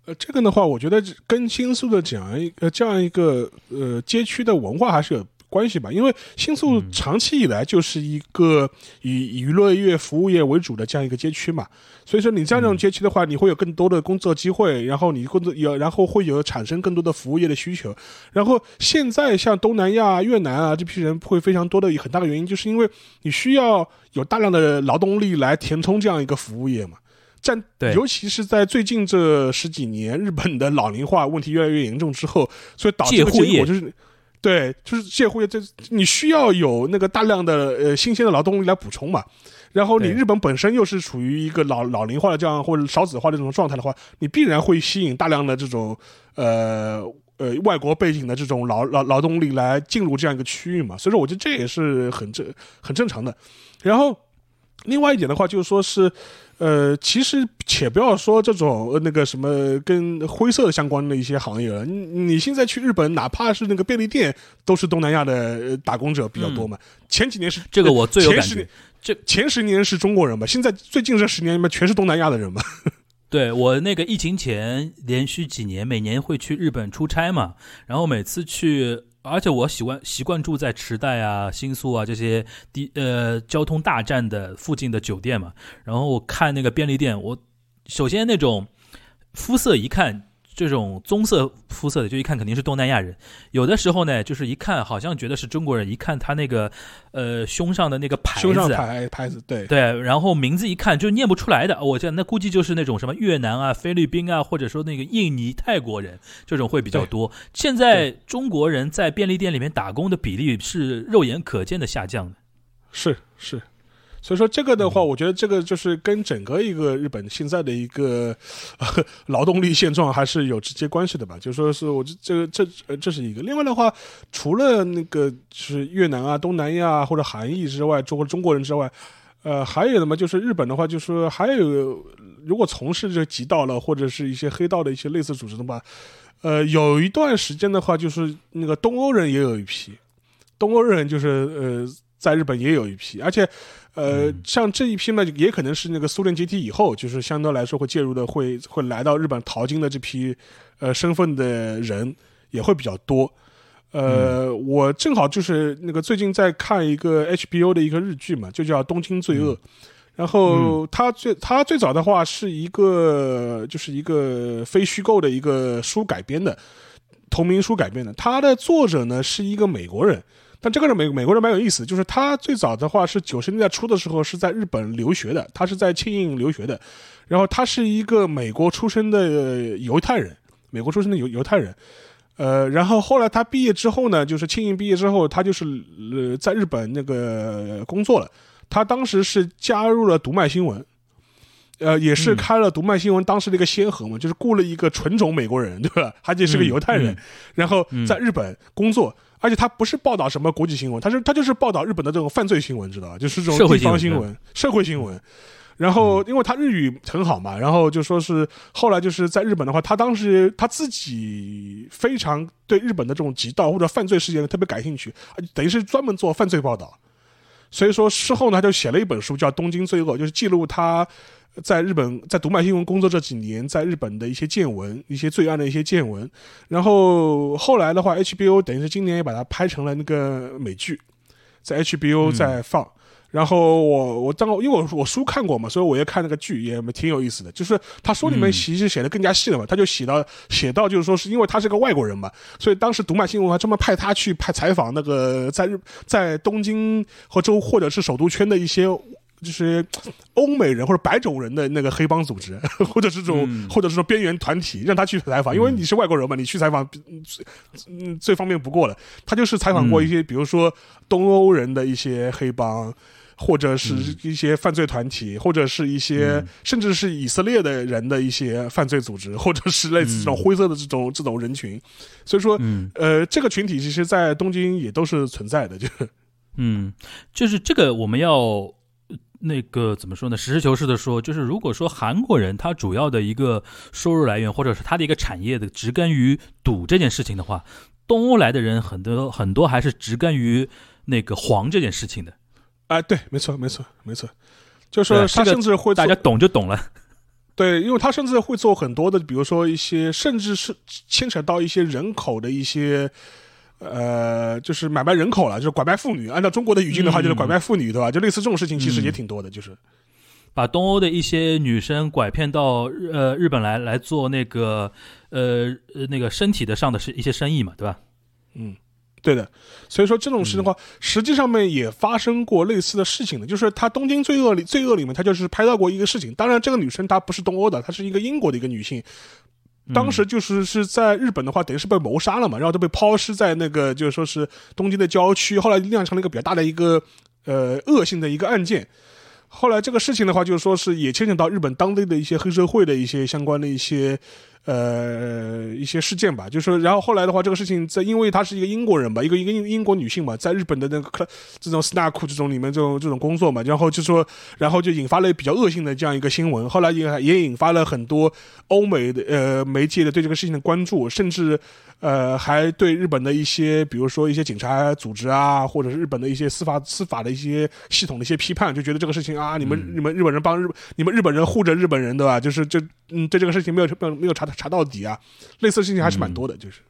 [SPEAKER 3] 呃，这个的话，我觉得跟新宿的讲一呃这样一个呃街区的文化还是有。关系吧，因为新宿长期以来就是一个以娱乐业、服务业为主的这样一个街区嘛，所以说你这样一种街区的话，你会有更多的工作机会，然后你工作有，然后会有产生更多的服务业的需求。然后现在像东南亚、越南啊这批人会非常多的很大的原因，就是因为你需要有大量的劳动力来填充这样一个服务业嘛。在尤其是在最近这十几年，日本的老龄化问题越来越严重之后，所以导致结果就是。对，就是介护业，这你需要有那个大量的呃新鲜的劳动力来补充嘛。然后你日本本身又是处于一个老老龄化的这样或者少子化的这种状态的话，你必然会吸引大量的这种呃呃外国背景的这种劳劳劳动力来进入这样一个区域嘛。所以说，我觉得这也是很正很正常的。然后另外一点的话，就是说是。呃，其实且不要说这种那个什么跟灰色相关的一些行业了，你你现在去日本，哪怕是那个便利店，都是东南亚的打工者比较多嘛。前几年是
[SPEAKER 1] 这个我最有感觉，
[SPEAKER 3] 这前十年是中国人嘛，现在最近这十年嘛，全是东南亚的人嘛。
[SPEAKER 1] 对我那个疫情前连续几年，每年会去日本出差嘛，然后每次去。而且我喜欢习惯住在池袋啊、新宿啊这些地呃交通大站的附近的酒店嘛，然后我看那个便利店，我首先那种肤色一看。这种棕色肤色的，就一看肯定是东南亚人。有的时候呢，就是一看好像觉得是中国人，一看他那个呃胸上的那个牌
[SPEAKER 3] 子，牌牌子，对
[SPEAKER 1] 对，然后名字一看就念不出来的。我这那估计就是那种什么越南啊、菲律宾啊，或者说那个印尼、泰国人这种会比较多。现在中国人在便利店里面打工的比例是肉眼可见的下降的，
[SPEAKER 3] 是是。所以说这个的话，我觉得这个就是跟整个一个日本现在的一个 劳动力现状还是有直接关系的吧。就说是我这这个这呃这是一个。另外的话，除了那个是越南啊、东南亚或者韩裔之外，中中国人之外，呃，还有的嘛，就是日本的话，就是还有如果从事这极道了或者是一些黑道的一些类似组织的话，呃，有一段时间的话，就是那个东欧人也有一批，东欧人就是呃在日本也有一批，而且。呃，像这一批呢，也可能是那个苏联解体以后，就是相对来说会介入的，会会来到日本淘金的这批，呃，身份的人也会比较多。呃，我正好就是那个最近在看一个 HBO 的一个日剧嘛，就叫《东京罪恶》，然后它最它最早的话是一个就是一个非虚构的一个书改编的同名书改编的，它的作者呢是一个美国人。但这个人美美国人蛮有意思，就是他最早的话是九十年代初的时候是在日本留学的，他是在庆应留学的，然后他是一个美国出生的犹太人，美国出生的犹犹太人，呃，然后后来他毕业之后呢，就是庆应毕业之后，他就是呃在日本那个工作了，他当时是加入了读卖新闻，呃，也是开了读卖新闻当时的一个先河嘛，就是雇了一个纯种美国人，对吧？而且是个犹太人，然后在日本工作。而且他不是报道什么国际新闻，他是他就是报道日本的这种犯罪新闻，知道吧？就是这种地方新闻、社会新闻。然后因为他日语很好嘛，然后就说是后来就是在日本的话，他当时他自己非常对日本的这种极道或者犯罪事件特别感兴趣，等于是专门做犯罪报道。所以说事后呢，他就写了一本书叫《东京罪恶》，就是记录他在日本在读卖新闻工作这几年在日本的一些见闻、一些罪案的一些见闻。然后后来的话，HBO 等于是今年也把它拍成了那个美剧，在 HBO 在放。然后我我当因为我我书看过嘛，所以我也看那个剧也挺有意思的。就是他书里面其实写的更加细了嘛，他就写到写到就是说是因为他是个外国人嘛，所以当时读卖新闻还专门派他去派采访那个在日在东京和州或者是首都圈的一些就是欧美人或者白种人的那个黑帮组织，或者是这种或者是说边缘团体，让他去采访，因为你是外国人嘛，你去采访嗯最方便不过了。他就是采访过一些比如说东欧人的一些黑帮。或者是一些犯罪团体，或者是一些甚至是以色列的人的一些犯罪组织，或者是类似这种灰色的这种这种人群，所以说，呃，这个群体其实，在东京也都是存在的，就是，
[SPEAKER 1] 嗯，就是这个我们要那个怎么说呢？实事求是的说，就是如果说韩国人他主要的一个收入来源，或者是他的一个产业的植根于赌这件事情的话，东欧来的人很多很多还是植根于那个黄这件事情的。
[SPEAKER 3] 哎，对，没错，没错，没错，就是说他甚至会
[SPEAKER 1] 大家懂就懂了，
[SPEAKER 3] 对，因为他甚至会做很多的，比如说一些，甚至是牵扯到一些人口的一些，呃，就是买卖人口了，就是拐卖妇女。按照中国的语境的话，就是拐卖妇女，对吧？就类似这种事情，其实也挺多的，就是
[SPEAKER 1] 把东欧的一些女生拐骗到呃日本来来做那个呃那个身体的上的是一些生意嘛，对吧？
[SPEAKER 3] 嗯。对的，所以说这种事情的话，实际上面也发生过类似的事情的，就是他《东京罪恶》里，罪恶里面他就是拍到过一个事情。当然，这个女生她不是东欧的，她是一个英国的一个女性，当时就是是在日本的话，等于是被谋杀了嘛，然后就被抛尸在那个就是说是东京的郊区，后来酿成了一个比较大的一个呃恶性的一个案件。后来这个事情的话，就是说是也牵扯到日本当地的一些黑社会的一些相关的一些。呃，一些事件吧，就是说，然后后来的话，这个事情在，因为她是一个英国人吧，一个一个英英国女性嘛，在日本的那个这种 snack 这种里面这种这种工作嘛，然后就说，然后就引发了比较恶性的这样一个新闻，后来也也引发了很多欧美的呃媒介的对这个事情的关注，甚至。呃，还对日本的一些，比如说一些警察组织啊，或者是日本的一些司法司法的一些系统的一些批判，就觉得这个事情啊，你们你们日本人帮日，你们日本人护着日本人，对吧？就是就嗯，对这个事情没有没有没有查查到底啊，类似的事情还是蛮多的，就是，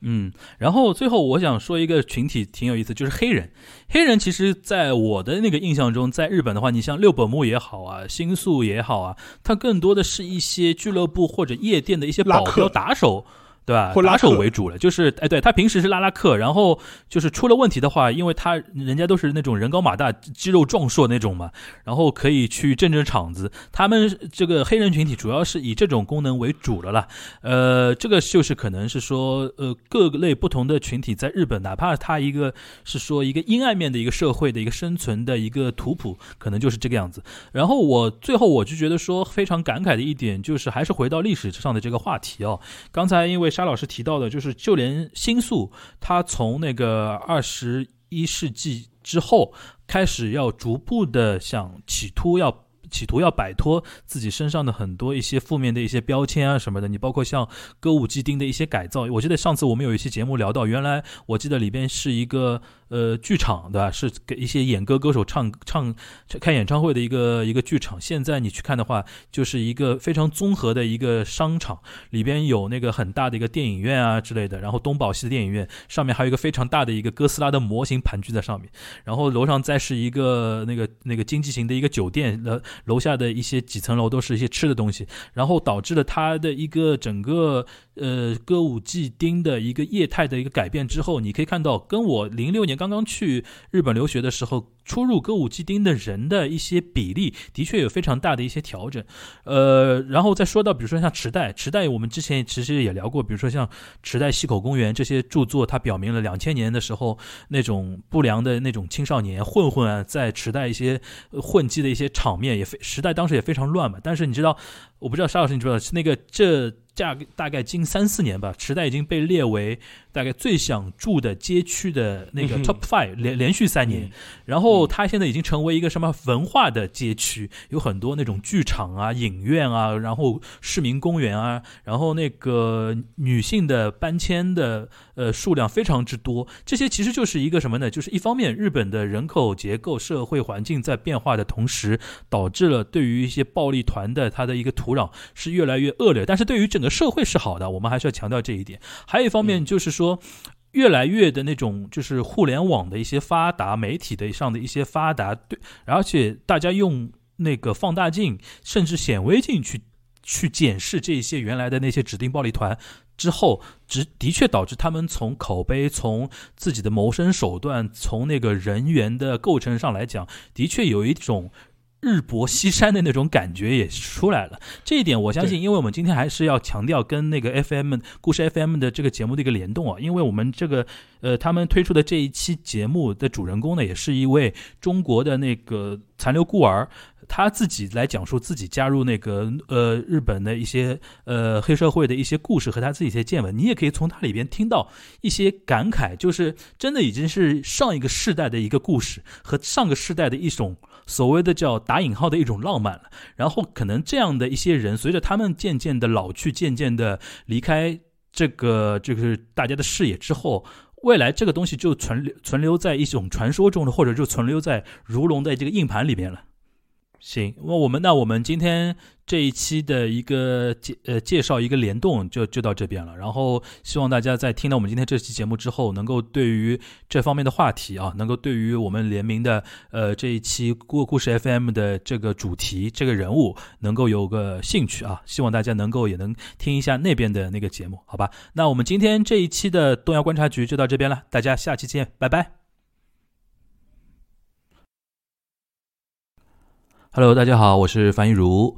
[SPEAKER 1] 嗯，然后最后我想说一个群体挺有意思，就是黑人，黑人其实在我的那个印象中，在日本的话，你像六本木也好啊，新宿也好啊，它更多的是一些俱乐部或者夜店的一些保镖打手。对吧？拉手为主了，就是哎，对他平时是拉拉客，然后就是出了问题的话，因为他人家都是那种人高马大、肌肉壮硕那种嘛，然后可以去镇镇场子。他们这个黑人群体主要是以这种功能为主的了。呃，这个就是可能是说，呃，各类不同的群体在日本，哪怕他一个是说一个阴暗面的一个社会的一个生存的一个图谱，可能就是这个样子。然后我最后我就觉得说非常感慨的一点，就是还是回到历史上的这个话题哦。刚才因为。沙老师提到的，就是就连新宿，他从那个二十一世纪之后开始，要逐步的想企图要企图要摆脱自己身上的很多一些负面的一些标签啊什么的。你包括像歌舞伎町的一些改造，我记得上次我们有一期节目聊到，原来我记得里边是一个。呃，剧场对吧？是给一些演歌歌手唱唱开演唱会的一个一个剧场。现在你去看的话，就是一个非常综合的一个商场，里边有那个很大的一个电影院啊之类的。然后东宝系的电影院上面还有一个非常大的一个哥斯拉的模型盘踞在上面。然后楼上再是一个那个那个经济型的一个酒店，楼楼下的一些几层楼都是一些吃的东西。然后导致了它的一个整个呃歌舞伎町的一个业态的一个改变之后，你可以看到跟我零六年刚。刚刚去日本留学的时候，出入歌舞伎町的人的一些比例的确有非常大的一些调整。呃，然后再说到，比如说像池袋，池袋我们之前其实也聊过，比如说像池袋西口公园这些著作，它表明了两千年的时候那种不良的那种青少年混混啊，在池袋一些混迹的一些场面，也非时代当时也非常乱嘛。但是你知道，我不知道沙老师你知道那个这。大大概近三四年吧，池袋已经被列为大概最想住的街区的那个 top five 连连续三年，然后它现在已经成为一个什么文化的街区，有很多那种剧场啊、影院啊，然后市民公园啊，然后那个女性的搬迁的呃数量非常之多，这些其实就是一个什么呢？就是一方面日本的人口结构、社会环境在变化的同时，导致了对于一些暴力团的它的一个土壤是越来越恶劣，但是对于整个社会是好的，我们还是要强调这一点。还有一方面就是说，越来越的那种就是互联网的一些发达，媒体的上的一些发达，对，而且大家用那个放大镜甚至显微镜去去检视这些原来的那些指定暴力团之后，只的确导致他们从口碑、从自己的谋生手段、从那个人员的构成上来讲，的确有一种。日薄西山的那种感觉也出来了，这一点我相信，因为我们今天还是要强调跟那个 FM 故事 FM 的这个节目的一个联动啊，因为我们这个呃他们推出的这一期节目的主人公呢，也是一位中国的那个残留孤儿，他自己来讲述自己加入那个呃日本的一些呃黑社会的一些故事和他自己一些见闻，你也可以从他里边听到一些感慨，就是真的已经是上一个世代的一个故事和上个世代的一种。所谓的叫打引号的一种浪漫了，然后可能这样的一些人，随着他们渐渐的老去，渐渐的离开这个这个大家的视野之后，未来这个东西就存留存留在一种传说中的，或者就存留在如龙的这个硬盘里面了。行，那我们那我们今天这一期的一个介呃介绍一个联动就就到这边了。然后希望大家在听到我们今天这期节目之后，能够对于这方面的话题啊，能够对于我们联名的呃这一期故故事 FM 的这个主题这个人物能够有个兴趣啊。希望大家能够也能听一下那边的那个节目，好吧？那我们今天这一期的东亚观察局就到这边了，大家下期见，拜拜。Hello，大家好，我是樊一茹。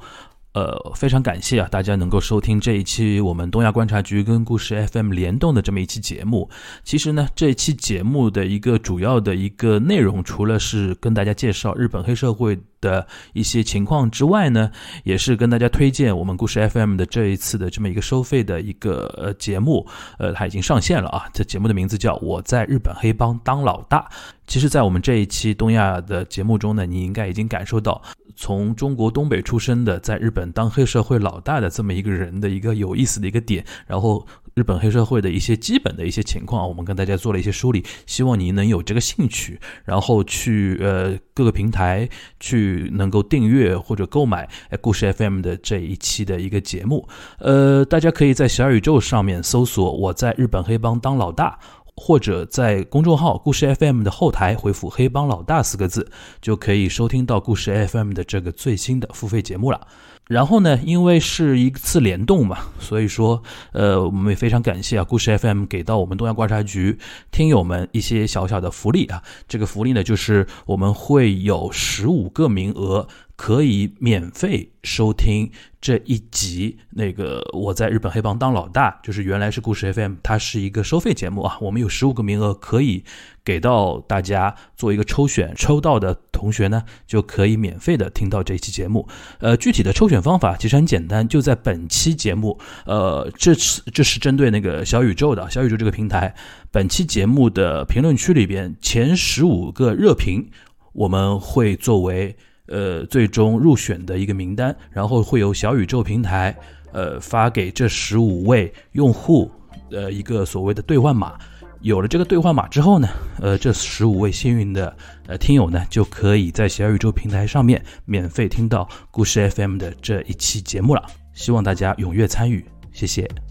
[SPEAKER 1] 呃，非常感谢啊，大家能够收听这一期我们东亚观察局跟故事 FM 联动的这么一期节目。其实呢，这一期节目的一个主要的一个内容，除了是跟大家介绍日本黑社会。的一些情况之外呢，也是跟大家推荐我们故事 FM 的这一次的这么一个收费的一个呃节目，呃，它已经上线了啊。这节目的名字叫《我在日本黑帮当老大》。其实，在我们这一期东亚的节目中呢，你应该已经感受到，从中国东北出生的，在日本当黑社会老大的这么一个人的一个有意思的一个点，然后。日本黑社会的一些基本的一些情况，我们跟大家做了一些梳理，希望你能有这个兴趣，然后去呃各个平台去能够订阅或者购买故事 FM 的这一期的一个节目。呃，大家可以在小宇宙上面搜索“我在日本黑帮当老大”，或者在公众号故事 FM 的后台回复“黑帮老大”四个字，就可以收听到故事 FM 的这个最新的付费节目了。然后呢，因为是一次联动嘛，所以说，呃，我们也非常感谢啊，故事 FM 给到我们东亚观察局听友们一些小小的福利啊。这个福利呢，就是我们会有十五个名额。可以免费收听这一集那个我在日本黑帮当老大，就是原来是故事 FM，它是一个收费节目啊。我们有十五个名额可以给到大家做一个抽选，抽到的同学呢就可以免费的听到这一期节目。呃，具体的抽选方法其实很简单，就在本期节目，呃，这次这是针对那个小宇宙的小宇宙这个平台，本期节目的评论区里边前十五个热评，我们会作为。呃，最终入选的一个名单，然后会由小宇宙平台，呃，发给这十五位用户，呃，一个所谓的兑换码。有了这个兑换码之后呢，呃，这十五位幸运的呃听友呢，就可以在小宇宙平台上面免费听到故事 FM 的这一期节目了。希望大家踊跃参与，谢谢。